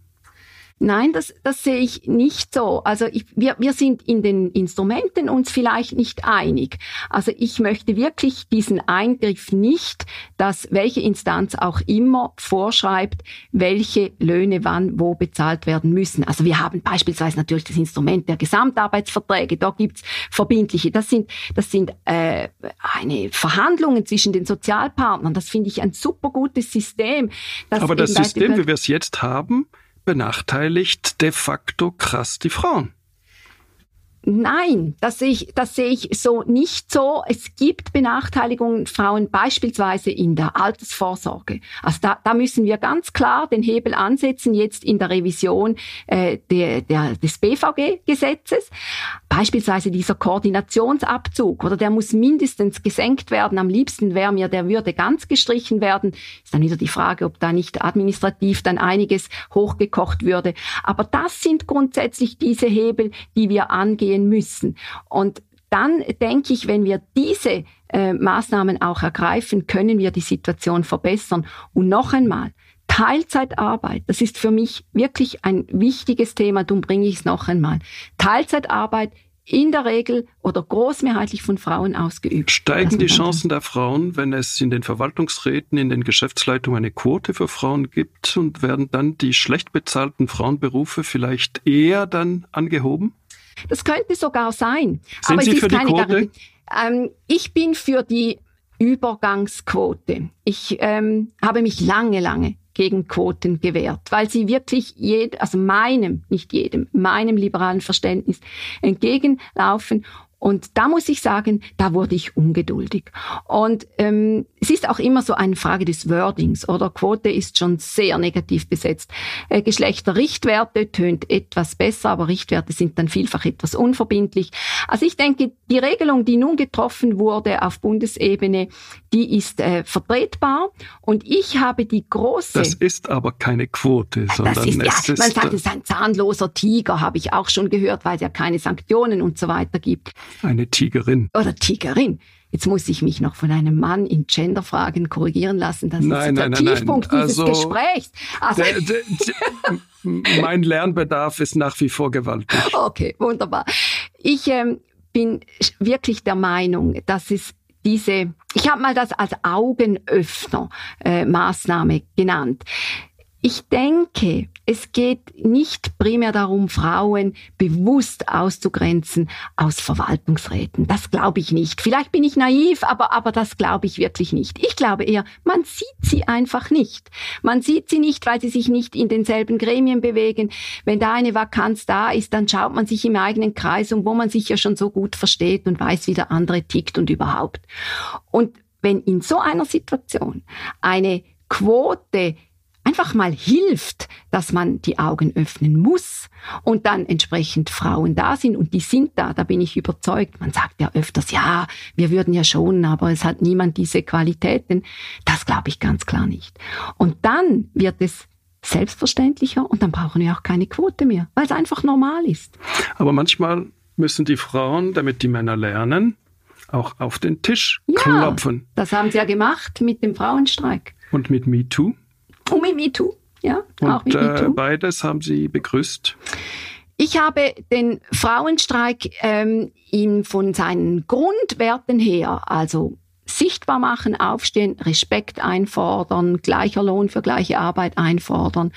Nein, das, das sehe ich nicht so. Also ich, wir, wir sind in den Instrumenten uns vielleicht nicht einig. Also ich möchte wirklich diesen Eingriff nicht, dass welche Instanz auch immer vorschreibt, welche Löhne wann wo bezahlt werden müssen. Also wir haben beispielsweise natürlich das Instrument der Gesamtarbeitsverträge. Da gibt's verbindliche. Das sind, das sind äh, eine Verhandlungen zwischen den Sozialpartnern. Das finde ich ein super gutes System. Aber das System, wie wir es jetzt haben, benachteiligt de facto krass die Frauen. Nein, das sehe, ich, das sehe ich so nicht so. Es gibt Benachteiligungen Frauen beispielsweise in der Altersvorsorge. Also da, da müssen wir ganz klar den Hebel ansetzen, jetzt in der Revision äh, der, der, des BVG-Gesetzes. Beispielsweise dieser Koordinationsabzug, oder der muss mindestens gesenkt werden. Am liebsten wäre mir, der würde ganz gestrichen werden. Ist dann wieder die Frage, ob da nicht administrativ dann einiges hochgekocht würde. Aber das sind grundsätzlich diese Hebel, die wir angehen gehen müssen. Und dann denke ich, wenn wir diese äh, Maßnahmen auch ergreifen, können wir die Situation verbessern. Und noch einmal, Teilzeitarbeit, das ist für mich wirklich ein wichtiges Thema, darum bringe ich es noch einmal. Teilzeitarbeit in der Regel oder großmehrheitlich von Frauen ausgeübt. Steigen die Chancen der Frauen, wenn es in den Verwaltungsräten, in den Geschäftsleitungen eine Quote für Frauen gibt und werden dann die schlecht bezahlten Frauenberufe vielleicht eher dann angehoben? Das könnte sogar sein. Sind aber Sie für die Quote? Ähm, ich bin für die Übergangsquote. Ich ähm, habe mich lange, lange gegen Quoten gewehrt, weil sie wirklich jed, also meinem, nicht jedem, meinem liberalen Verständnis entgegenlaufen und da muss ich sagen, da wurde ich ungeduldig. Und ähm, es ist auch immer so eine Frage des Wordings oder Quote ist schon sehr negativ besetzt. Äh, Geschlechterrichtwerte tönt etwas besser, aber Richtwerte sind dann vielfach etwas unverbindlich. Also ich denke, die Regelung, die nun getroffen wurde auf Bundesebene, die ist äh, vertretbar. Und ich habe die große. Das ist aber keine Quote, sondern das ist, ja, man sagt, es ist ein zahnloser Tiger, habe ich auch schon gehört, weil es ja keine Sanktionen und so weiter gibt. Eine Tigerin. Oder Tigerin. Jetzt muss ich mich noch von einem Mann in Genderfragen korrigieren lassen. Das nein, ist der nein, Tiefpunkt nein. dieses also, Gesprächs. Also, der, der, mein Lernbedarf ist nach wie vor gewaltig. Okay, wunderbar. Ich ähm, bin wirklich der Meinung, dass es diese, ich habe mal das als Augenöffner äh, Maßnahme genannt. Ich denke, es geht nicht primär darum, Frauen bewusst auszugrenzen aus Verwaltungsräten. Das glaube ich nicht. Vielleicht bin ich naiv, aber, aber das glaube ich wirklich nicht. Ich glaube eher, man sieht sie einfach nicht. Man sieht sie nicht, weil sie sich nicht in denselben Gremien bewegen. Wenn da eine Vakanz da ist, dann schaut man sich im eigenen Kreis um, wo man sich ja schon so gut versteht und weiß, wie der andere tickt und überhaupt. Und wenn in so einer Situation eine Quote einfach mal hilft, dass man die Augen öffnen muss und dann entsprechend Frauen da sind und die sind da, da bin ich überzeugt. Man sagt ja öfters, ja, wir würden ja schon, aber es hat niemand diese Qualitäten. Das glaube ich ganz klar nicht. Und dann wird es selbstverständlicher und dann brauchen wir auch keine Quote mehr, weil es einfach normal ist. Aber manchmal müssen die Frauen, damit die Männer lernen, auch auf den Tisch ja, klopfen. Das haben sie ja gemacht mit dem Frauenstreik. Und mit MeToo? Und mit MeToo, ja. Und auch mit äh, beides haben Sie begrüßt? Ich habe den Frauenstreik ähm, ihm von seinen Grundwerten her, also sichtbar machen, aufstehen, Respekt einfordern, gleicher Lohn für gleiche Arbeit einfordern,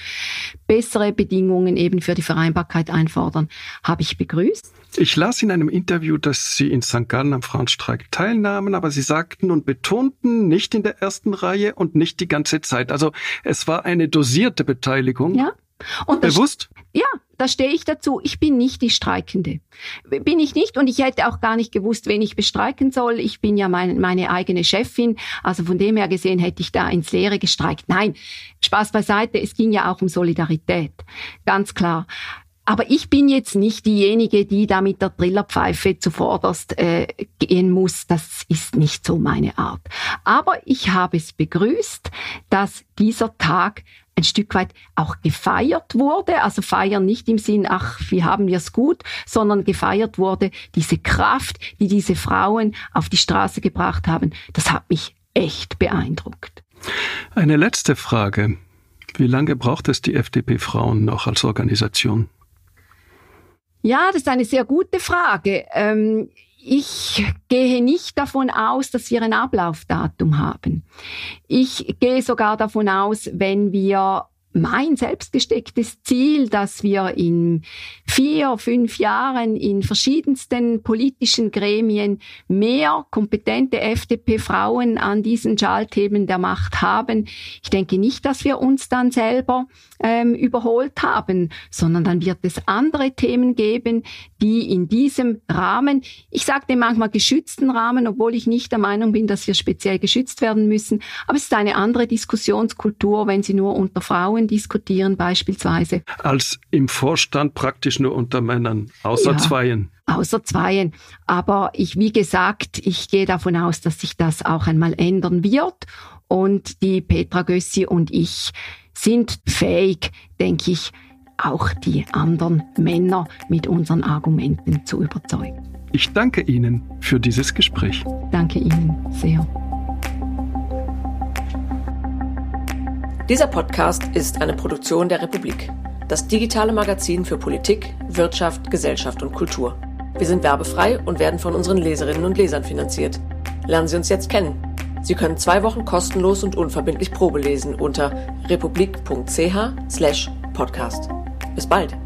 bessere Bedingungen eben für die Vereinbarkeit einfordern, habe ich begrüßt. Ich las in einem Interview, dass Sie in St. Gallen am Frauenstreik teilnahmen, aber Sie sagten und betonten nicht in der ersten Reihe und nicht die ganze Zeit. Also es war eine dosierte Beteiligung. Ja. Und Bewusst? Ja, da stehe ich dazu. Ich bin nicht die Streikende. Bin ich nicht und ich hätte auch gar nicht gewusst, wen ich bestreiken soll. Ich bin ja mein, meine eigene Chefin. Also von dem her gesehen hätte ich da ins Leere gestreikt. Nein, Spaß beiseite. Es ging ja auch um Solidarität. Ganz klar. Aber ich bin jetzt nicht diejenige, die da mit der Trillerpfeife zuvorderst äh, gehen muss. Das ist nicht so meine Art. Aber ich habe es begrüßt, dass dieser Tag ein Stück weit auch gefeiert wurde. Also feiern nicht im Sinn, ach, wie haben wir es gut, sondern gefeiert wurde diese Kraft, die diese Frauen auf die Straße gebracht haben. Das hat mich echt beeindruckt. Eine letzte Frage. Wie lange braucht es die FDP Frauen noch als Organisation? Ja, das ist eine sehr gute Frage. Ähm, ich gehe nicht davon aus, dass wir ein Ablaufdatum haben. Ich gehe sogar davon aus, wenn wir mein selbstgestecktes Ziel, dass wir in vier, fünf Jahren in verschiedensten politischen Gremien mehr kompetente FDP-Frauen an diesen Schaltthemen der Macht haben. Ich denke nicht, dass wir uns dann selber ähm, überholt haben, sondern dann wird es andere Themen geben, die in diesem Rahmen, ich sage manchmal geschützten Rahmen, obwohl ich nicht der Meinung bin, dass wir speziell geschützt werden müssen, aber es ist eine andere Diskussionskultur, wenn sie nur unter Frauen diskutieren beispielsweise. Als im Vorstand praktisch nur unter Männern, außer ja. Zweien außer Zweien. Aber ich, wie gesagt, ich gehe davon aus, dass sich das auch einmal ändern wird. Und die Petra Gössi und ich sind fähig, denke ich, auch die anderen Männer mit unseren Argumenten zu überzeugen. Ich danke Ihnen für dieses Gespräch. Danke Ihnen sehr. Dieser Podcast ist eine Produktion der Republik, das digitale Magazin für Politik, Wirtschaft, Gesellschaft und Kultur. Wir sind werbefrei und werden von unseren Leserinnen und Lesern finanziert. Lernen Sie uns jetzt kennen. Sie können zwei Wochen kostenlos und unverbindlich Probe lesen unter republik.ch/podcast. Bis bald.